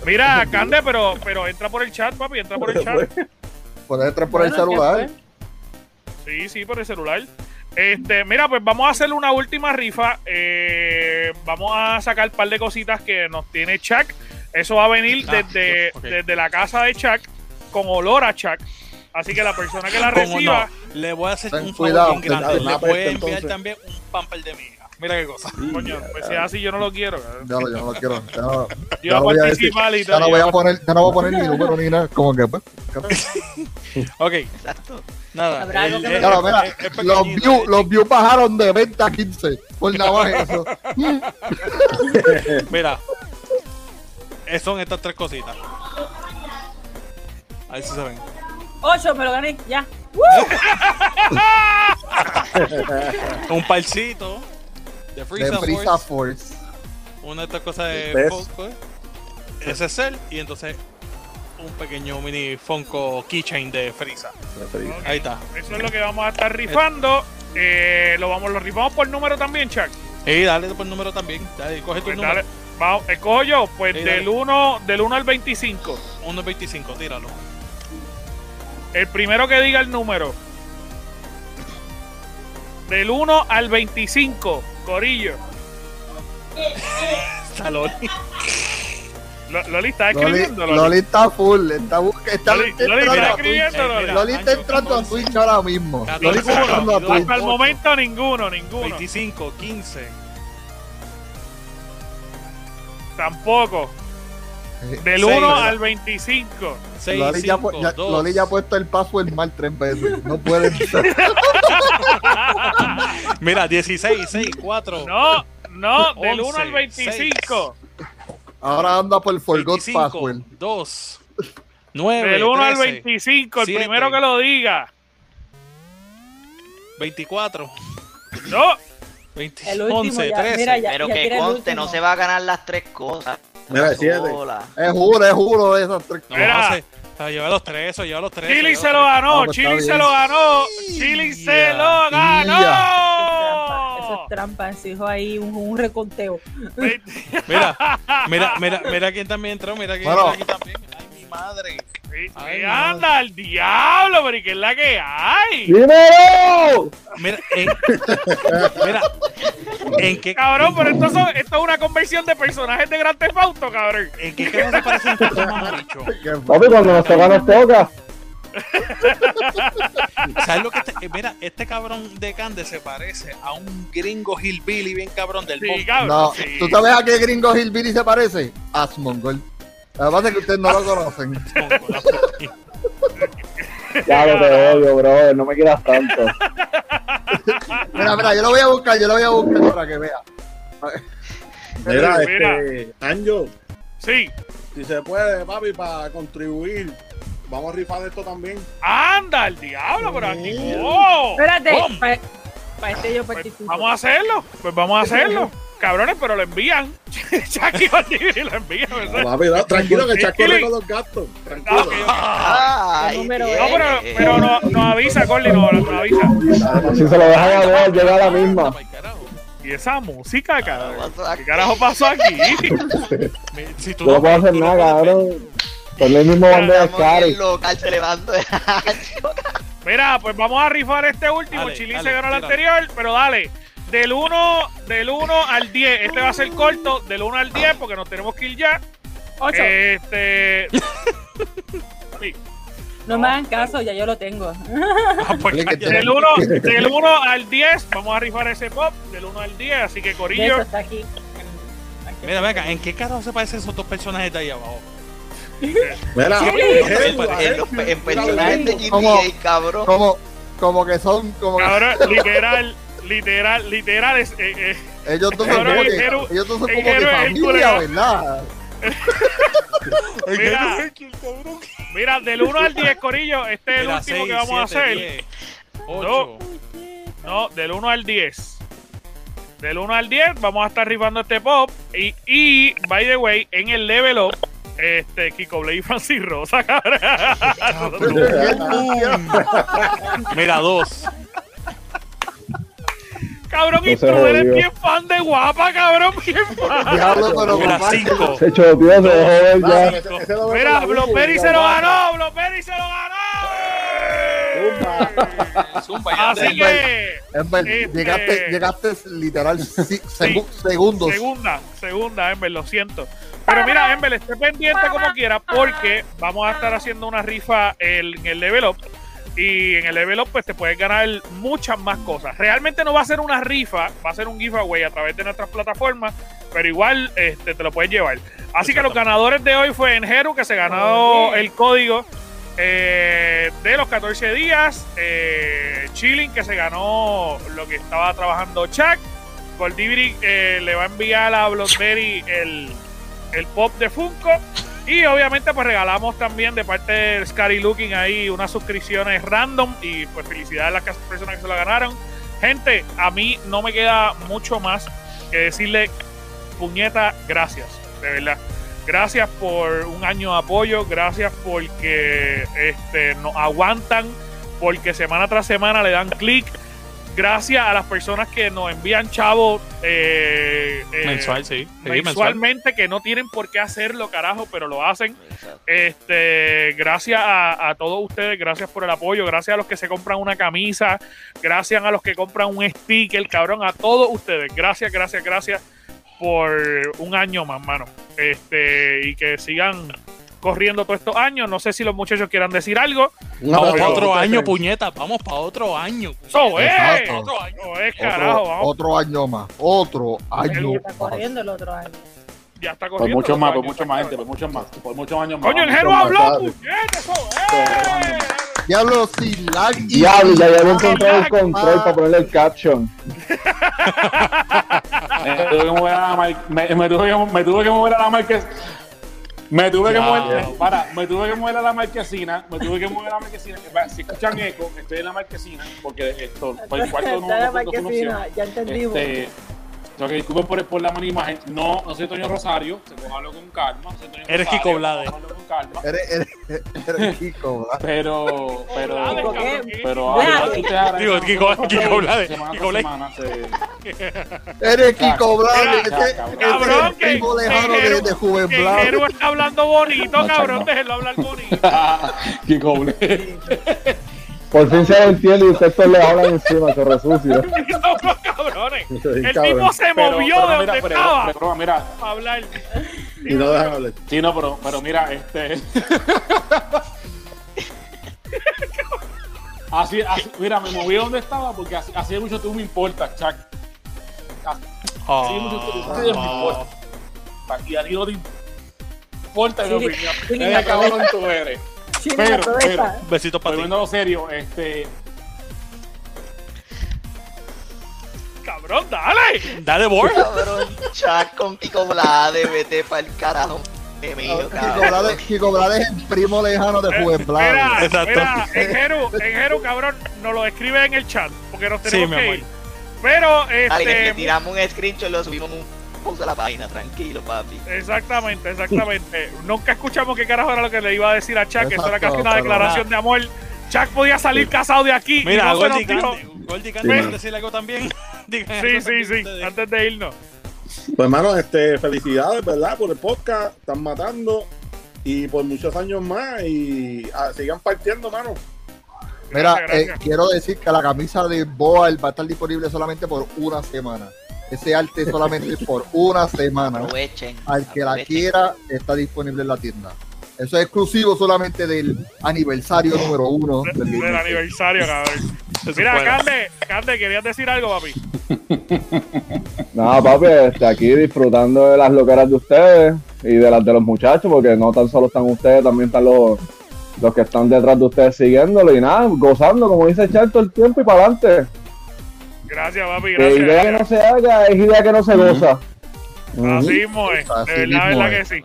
Mira, Cande, pero, pero entra por el chat, papi, entra por el chat. Puedes entrar por el Bueno, ¿qué celular. Sí, sí, por el celular. Este, mira, pues vamos a hacer una última rifa. Eh, vamos a sacar un par de cositas que nos tiene Chuck. Eso va a venir Ah, desde, desde la casa de Chuck con olor a Chuck. Así que la persona que la reciba, no, le voy a hacer Ten un cuidado, favor bien grande. Le voy a enviar entonces. también un pamper de miga. Mira qué cosa. coño, pues si es así, yo no lo quiero. Ya, lo- yo no lo quiero. Ya no, Yo ya voy a decir. participar y Ya todo. no voy a poner, ya no voy a poner mi número ni nada. Como que, pues. Ok, exacto. nada. El- el- Claro, mira, los views, los views bajaron de 20 a 15 por nada más eso. Mira, son estas tres cositas. A ver si se ven. Ocho, me lo gané, ya. Un parcito, de de Freeza, Freeza Force, Force. una de estas cosas de ¿Ves? Funko. Ese es él, y entonces un pequeño mini Funko keychain de Freeza. Ahí está. Eso es lo que vamos a estar rifando. Eh, lo vamos, lo rifamos por número también, Chuck. Y dale por número también. Dale, coge tu Pues número. dale, vamos, escojo yo, pues Sí, del dale. 1 del 1 al 25. 1.25, tíralo. El primero que diga el número. Del 1 al 25, Corillo. Está Loli. Lo- Loli está escribiendo. Loli. Loli está full, está, está, Loli- está Loli entrando está a Twitch. escribiendo, Loli. Loli está entrando a Twitch ahora mismo. Loli está entrando a Twitch. Hasta el momento ninguno, ninguno. 25, 15. Tampoco. Del Seis. 1 al 25. 6, Loli, ya, 5, pu- ya- 2. Loli ya ha puesto el password mal tres veces. No puede ser. Mira, 16, 6, 4. No, no, del 1 11, al 25. Ahora anda por Forgot 25, Password. 2, 9, Del 1 al 13, 25, el siete. primero que lo diga. 24, No, 20, El último 11, ya, 13. mira, ya- Pero ya que el conste, no se va a ganar las tres cosas. Mira, Una siete. sola. Es juro, es juro de esas tres No, Mira. Lleva los 13, lleva los 13. Chili lleva se lo ganó, Chili está se lo ganó, Chili se lo Eso es ganó. trampa, se dijo ahí un, un reconteo. Mira, mira, mira, mira quién también entró, mira quién Bueno. entró aquí también. Madre. Ay, no. anda al diablo, pero ¿y qué es la que hay? ¡Dímelo! Mira, en, mira, en qué Cabrón, pero esto, son- esto es una conversión de personajes de Grand Theft Auto, cabrón. ¿En qué carajo se parece un poco mamabicho? Papi, cuando nos toca, nos toca. ¿Sabes lo que este, eh, mira, este cabrón de Cande se parece a un gringo hillbilly bien cabrón del Sí, cabrón. No, sí. ¿tú sabes a qué gringo Hillbilly se parece? A Que pasa es que ustedes no lo conocen. Ya lo te odio, brother. No me quieras tanto. Mira, mira, yo lo voy a buscar, yo lo voy a buscar para que vea. Mira, Mira. este. Anjo, Sí, si se puede, papi, para contribuir, vamos a rifar esto también. anda al diablo, pero aquí. ¡Oh! Espérate, para este yo Pues participo. vamos a hacerlo, pues vamos a hacerlo. Cabrones, pero lo envían. Chucky Ortiz lo envía, ¿verdad? Papi, no, tranquilo que que le- corre con los gastos. Tranquilo. Ay, bien. No, pero, pero no, nos avisa, Corley, no, nos avisa. Si se lo dejan a ver, llega la misma. Y esa música, cabrón. pasó aquí? ¿Qué carajo pasó aquí? Si tú no puedo hacer nada, cabrón. Son el mismo bando de local celebrando año. Mira, pues vamos a rifar este último. Dale, se ganó el anterior, pero dale. Del 1 del 1 al 10. Este va a ser corto. Del 1 al 10 porque nos tenemos que ir ya. Ocho. Este. sí. no me hagan caso, ya yo lo tengo. Ah, pues. Del 1 del 1 al 10 vamos a rifar ese pop. Del 1 al 10. Así que Corillo. está aquí. Aquí. Mira, venga, ¿en qué carajo se parecen esos dos personajes de ahí abajo? Mira, Sí. Jesús, En, los- en personajes de. GTA, cabrón. Como, como que son, como que Cabrón, literal, literal, literal. Es, eh, eh, ellos dos son como ellos dos son el familia. ¿verdad? mira, mira, del 1 al 10, Corillo. Este es el Mira, último seis, que vamos a siete, hacer. diez, ocho. No, del 1 al 10. Del 1 al 10 vamos a estar rifando este pop. Y, y by the way, en el level up, este, Kiko Blade y Francis Rosa, cabrón. Mira, dos. Cabrón, No y tú eres bien fan de guapa, cabrón, bien fan. Diablo, pero Mira, papá, cinco. Se choteó, se dejó ver ya. Mira, Wii, se lo ganó, Blockberry se lo ganó. Zumba, ya Así que, Ember, Este- llegaste, llegaste literal segundos. segunda, segunda, Ember, lo siento. Pero mira, Ember, esté pendiente como quiera porque vamos a estar haciendo una rifa en el level up. Y en el level up, pues te puedes ganar muchas más cosas. Realmente no va a ser una rifa, va a ser un giveaway a través de nuestras plataformas, pero igual este, te lo puedes llevar. Así que los ganadores de hoy fue Enjeru, que se ganó el código eh, de los 14 días. Eh, Chilling, que se ganó lo que estaba trabajando Chuck. Goldibri eh, le va a enviar a Blockberry el, el pop de Funko. Y obviamente pues regalamos también de parte de Scary Looking ahí unas suscripciones random. Y pues felicidades a las personas que se la ganaron. Gente, a mí no me queda mucho más que decirle, puñeta, gracias, de verdad. Gracias por un año de apoyo, gracias porque este, nos aguantan, porque semana tras semana le dan clic. Gracias a las personas que nos envían chavos eh, eh, Mensual, sí. Sí, mensual. mensualmente que no tienen por qué hacerlo, carajo, pero lo hacen. Este, gracias a, a todos ustedes, gracias por el apoyo, gracias a los que se compran una camisa, gracias a los que compran un sticker, cabrón, a todos ustedes, gracias, gracias, gracias por un año más, mano. Este, y que sigan corriendo todos estos años. No sé si los muchachos quieran decir algo. Vamos para otro año, puñeta. Vamos para otro año. Eso es, Exacto. otro año, es carajo, Otro, vamos. otro año más. Otro año Está más. corriendo el otro año. Ya está Por corriendo. muchos más, otro por año, muchos más gente, por muchos más, por muchos años más. Coño, el Jero más. habló, puñeta, eso es. Diablo, sin lag. Diablo, ya había encontrado el control para ponerle el caption. Me tuve que mover a la me, tuve que, mover a la. Me tuve que mover, para, me tuve que mover a la marquesina, me tuve que mover a la marquesina. Si escuchan eco, estoy en la marquesina, porque esto, por el cuarto no, no, no, no funciona. marquesina, ya entendimos. Este, lo que disculpen por, por la mala imagen. No, no soy Toño Rosario, se puede hablarlo con calma. no soy Toño Eres Rosario, Kiko Blade. con calma. Eres, eres, eres Kiko, ¿verdad? Pero, pero, Blade, pero, Blade. ustedes agradecen Digo, Kiko- Kiko Blade, semana Kiko Blade. semana se- Eres Kiko Blade. Ese cabrón. el que, que lejano de, de Juven Blanco. Jero está hablando bonito, cabrón, déjenlo hablar bonito. Kiko Blade. Por fin se lo entiende y ustedes todos le hablan encima, se resucia. No, no, cabrones. El cabrón. tipo se Pero- movió pero de mira, donde pero- estaba pero mira, para hablar. Y no dejan hablar. sí, no, pero, pero mira, este. así, así, mira, me moví donde estaba porque así, así de mucho tú me importa, Chuck. Así de mucho tú así de me importa. Y a ti no te importa mi Sí, opinión. sí, cabrón tú eres. Chile, Pero, pero, Besitos para ti. volviendo a lo serio, este. Cabrón, dale. Dale, Bor. Cabrón, chat con Pico Blade, vete pa'l carajo. Me mío, Kiko cabrón. Blade, Kiko Blade es el primo lejano de Juven Mira, Blanco. Exacto. mira, en Jero, en Jero, cabrón, nos lo escribe en el chat, porque nos Sí, tenemos mi que ir. Pero, Dale, que te este, tiramos un screenshot y lo subimos un post a la página, tranquilo, papi. exactamente, exactamente. Nunca escuchamos qué carajo era lo que le iba a decir a Chuck, que eso era casi una declaración de amor. Chuck podía salir casado de aquí. y Mira, no se nos Gordy dijo. Candy. Gordy Candy, ¿quieres decirle algo también? Sí, sí, sí, antes de irnos. Pues, hermano, este, felicidades, ¿verdad? Por el podcast. Están matando. Y por muchos años más. Y ah, sigan partiendo, mano. Mira, Gracias, eh, quiero decir que la camisa de Boal va a estar disponible solamente por una semana. Ese arte solamente por una semana. Aprovechen. Al que la quiera, está disponible en la tienda. Eso es exclusivo solamente del aniversario número uno del aniversario, cabrón. Mira. Cande, Cande, ¿querías decir algo, papi? Nada, papi, este, aquí disfrutando de las loqueras de ustedes y de las de los muchachos, porque no tan solo están ustedes, también están los, los que están detrás de ustedes siguiéndolo y nada, gozando, como dice Char, todo el tiempo y para adelante. Gracias, papi, Que idea que gracias. no se haga es idea que no se goza. Así mismo es, Así de verdad, mismo verdad es. que sí.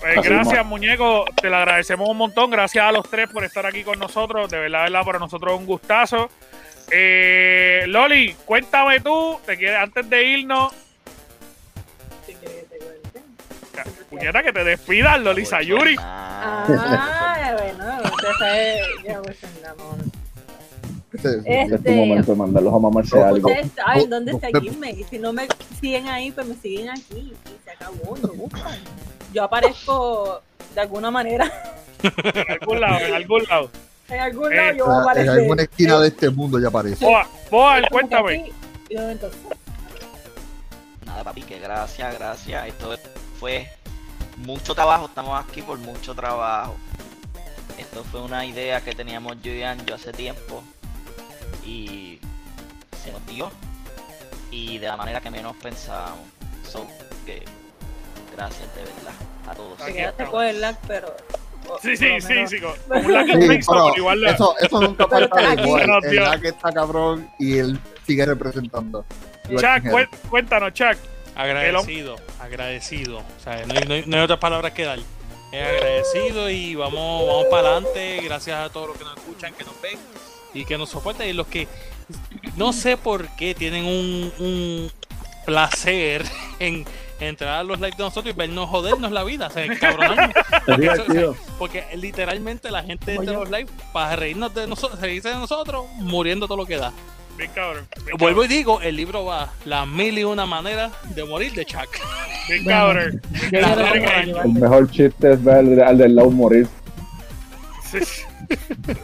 Pues gracias, muñeco, te lo agradecemos un montón. Gracias a los tres por estar aquí con nosotros. De verdad, verdad, para nosotros es un gustazo. Eh, Loli, cuéntame tú, te quieres, antes de irnos, Si quieres que te cuente. puñeta, que te despidas, Loli Sayuri. Ah, bueno, usted sabe, ya pues andamos. Este- Este es tu Este, momento de mandarlos a mamarse algo. ustedes saben dónde seguirme. Y si no me siguen ahí, pues me siguen aquí. Y se acabó, me buscan. Yo aparezco de alguna manera. En algún lado, en algún lado. En algún Eh, lado yo voy a En aparecer. alguna esquina de este mundo ya aparece. Boa, Boa, cuéntame. y Nada, papi, que gracias, gracias. Esto fue mucho trabajo. Estamos aquí por mucho trabajo. Esto fue una idea que teníamos yo y Anjo hace tiempo. Y se nos dio. Y de la manera que menos pensábamos. So, que gracias de verdad a todos. te quedaste con el lag, pero. o- Sí, sí, sí, sí, un lag Sí, pero pero igual la- eso, eso nunca Pero falta. No, El tío. lag está cabrón y él sigue representando. Igual Chuck, cué- cuéntanos, Chuck. Agradecido, agradecido. O sea, no hay, no hay- no hay otras palabras que dar. Es agradecido y vamos, vamos para adelante. Gracias a todos los que nos escuchan, que nos ven y que nos soportan. Y los que no sé por qué tienen un, un, placer en entrar a los lives de nosotros y vernos jodernos la vida, o sea, cabronarnos. Porque, eso- divertido. o sea, porque literalmente la gente entra a los lives para reírnos de nosotros, reírse de nosotros, muriendo todo lo que da. Bien cabrón. bien Vuelvo y digo, el libro va las mil y una maneras de morir de Chuck. Bien cabrón. Tengo ahí, El mejor chiste es ver al, al del lado morir. Sí.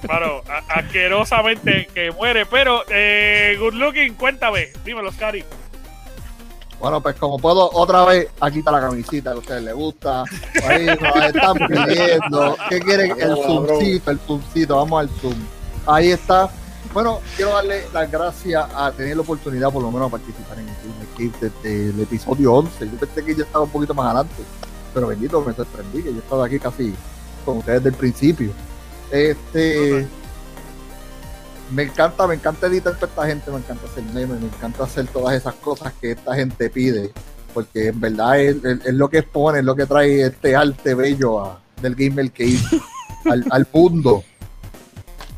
Mano, a- asquerosamente que muere, pero eh, good looking, cuéntame, dímelo, Scary. Bueno, pues como puedo, otra vez, aquí está la camisita que a ustedes les gusta. Ahí nos están pidiendo. ¿Qué quieren? El zoomcito, el zoomcito. Vamos al zoom. Ahí está. Bueno, quiero darle las gracias a tener la oportunidad, por lo menos, de participar en el Cave desde el episodio 11. Yo pensé que ya estaba un poquito más adelante, pero bendito, me sorprendí que yo estaba aquí casi con ustedes desde el principio. Este. Me encanta, me encanta editar para esta gente, me encanta hacer memes, me encanta hacer todas esas cosas que esta gente pide, porque en verdad es, es- es lo que expone, es lo que trae este arte bello a- del Gamer Cave al, al mundo.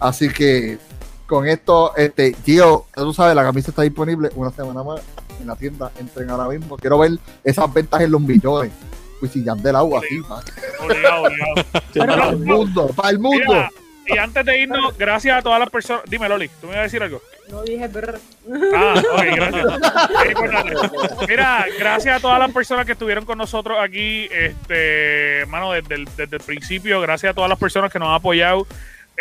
Así que con esto, este, Gio, tú sabes, la camisa está disponible una semana más en la tienda, entren ahora mismo. Quiero ver esas ventas en los millones. Pues si del agua así. Obligado, obligado. para el mundo, para el mundo. Mira, y antes de irnos, gracias a todas las personas. Dime, Loli, ¿tú me ibas a decir algo? No dije brr. Ah, ok, gracias. Es importante. Mira, gracias a todas las personas que estuvieron con nosotros aquí, este, mano, desde el, desde el principio. Gracias a todas las personas que nos han apoyado.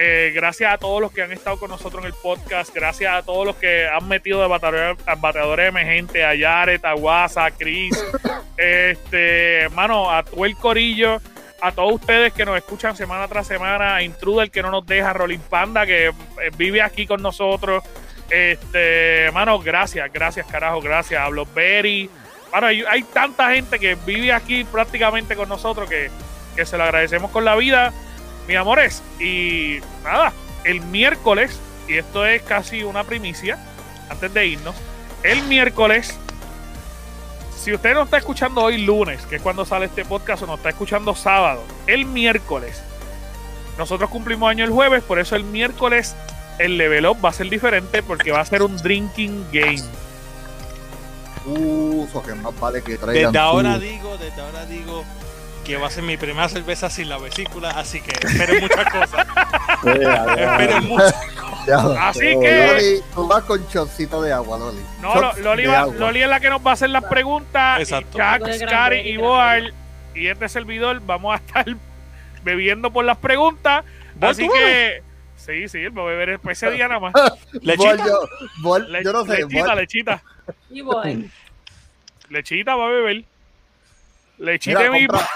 Eh, gracias a todos los que han estado con nosotros en el podcast. Gracias a todos los que han metido de bateadores, bateadores emergentes, a Yaret, a Guasa, a Chris. Este, mano, a todo el corillo. A todos ustedes que nos escuchan semana tras semana, a Intruder que no nos deja, Rolling Panda que eh, vive aquí con nosotros. Este, mano, gracias, gracias, carajo, gracias. A Berry. Mano, hay, hay tanta gente que vive aquí prácticamente con nosotros que, que se lo agradecemos con la vida, mis amores. Y nada, el miércoles, y esto es casi una primicia, antes de irnos, el miércoles, si usted no está escuchando hoy lunes, que es cuando sale este podcast, o no está escuchando sábado, el miércoles, nosotros cumplimos año el jueves, por eso el miércoles el level up va a ser diferente porque va a ser un drinking game. Uh, eso que más vale que traigan. Desde ahora su- digo, desde ahora digo que va a ser mi primera cerveza sin la vesícula, así que esperen muchas cosas. esperen muchas Ya. Así que- Loli, tú vas con chocito de agua, Loli. No, Loli, de va- agua. Loli es la que nos va a hacer las preguntas. Exacto. Y Chuck, Scary y. Boal y este servidor vamos a estar bebiendo por las preguntas. ¿Boal, Así que, sí, sí, él va a beber ese día nada más. Lechita. Bol, yo, Bol, Le- yo no sé, lechita, Bol- lechita. Y. Lechita va a beber. Lechita Mira, de mi compra-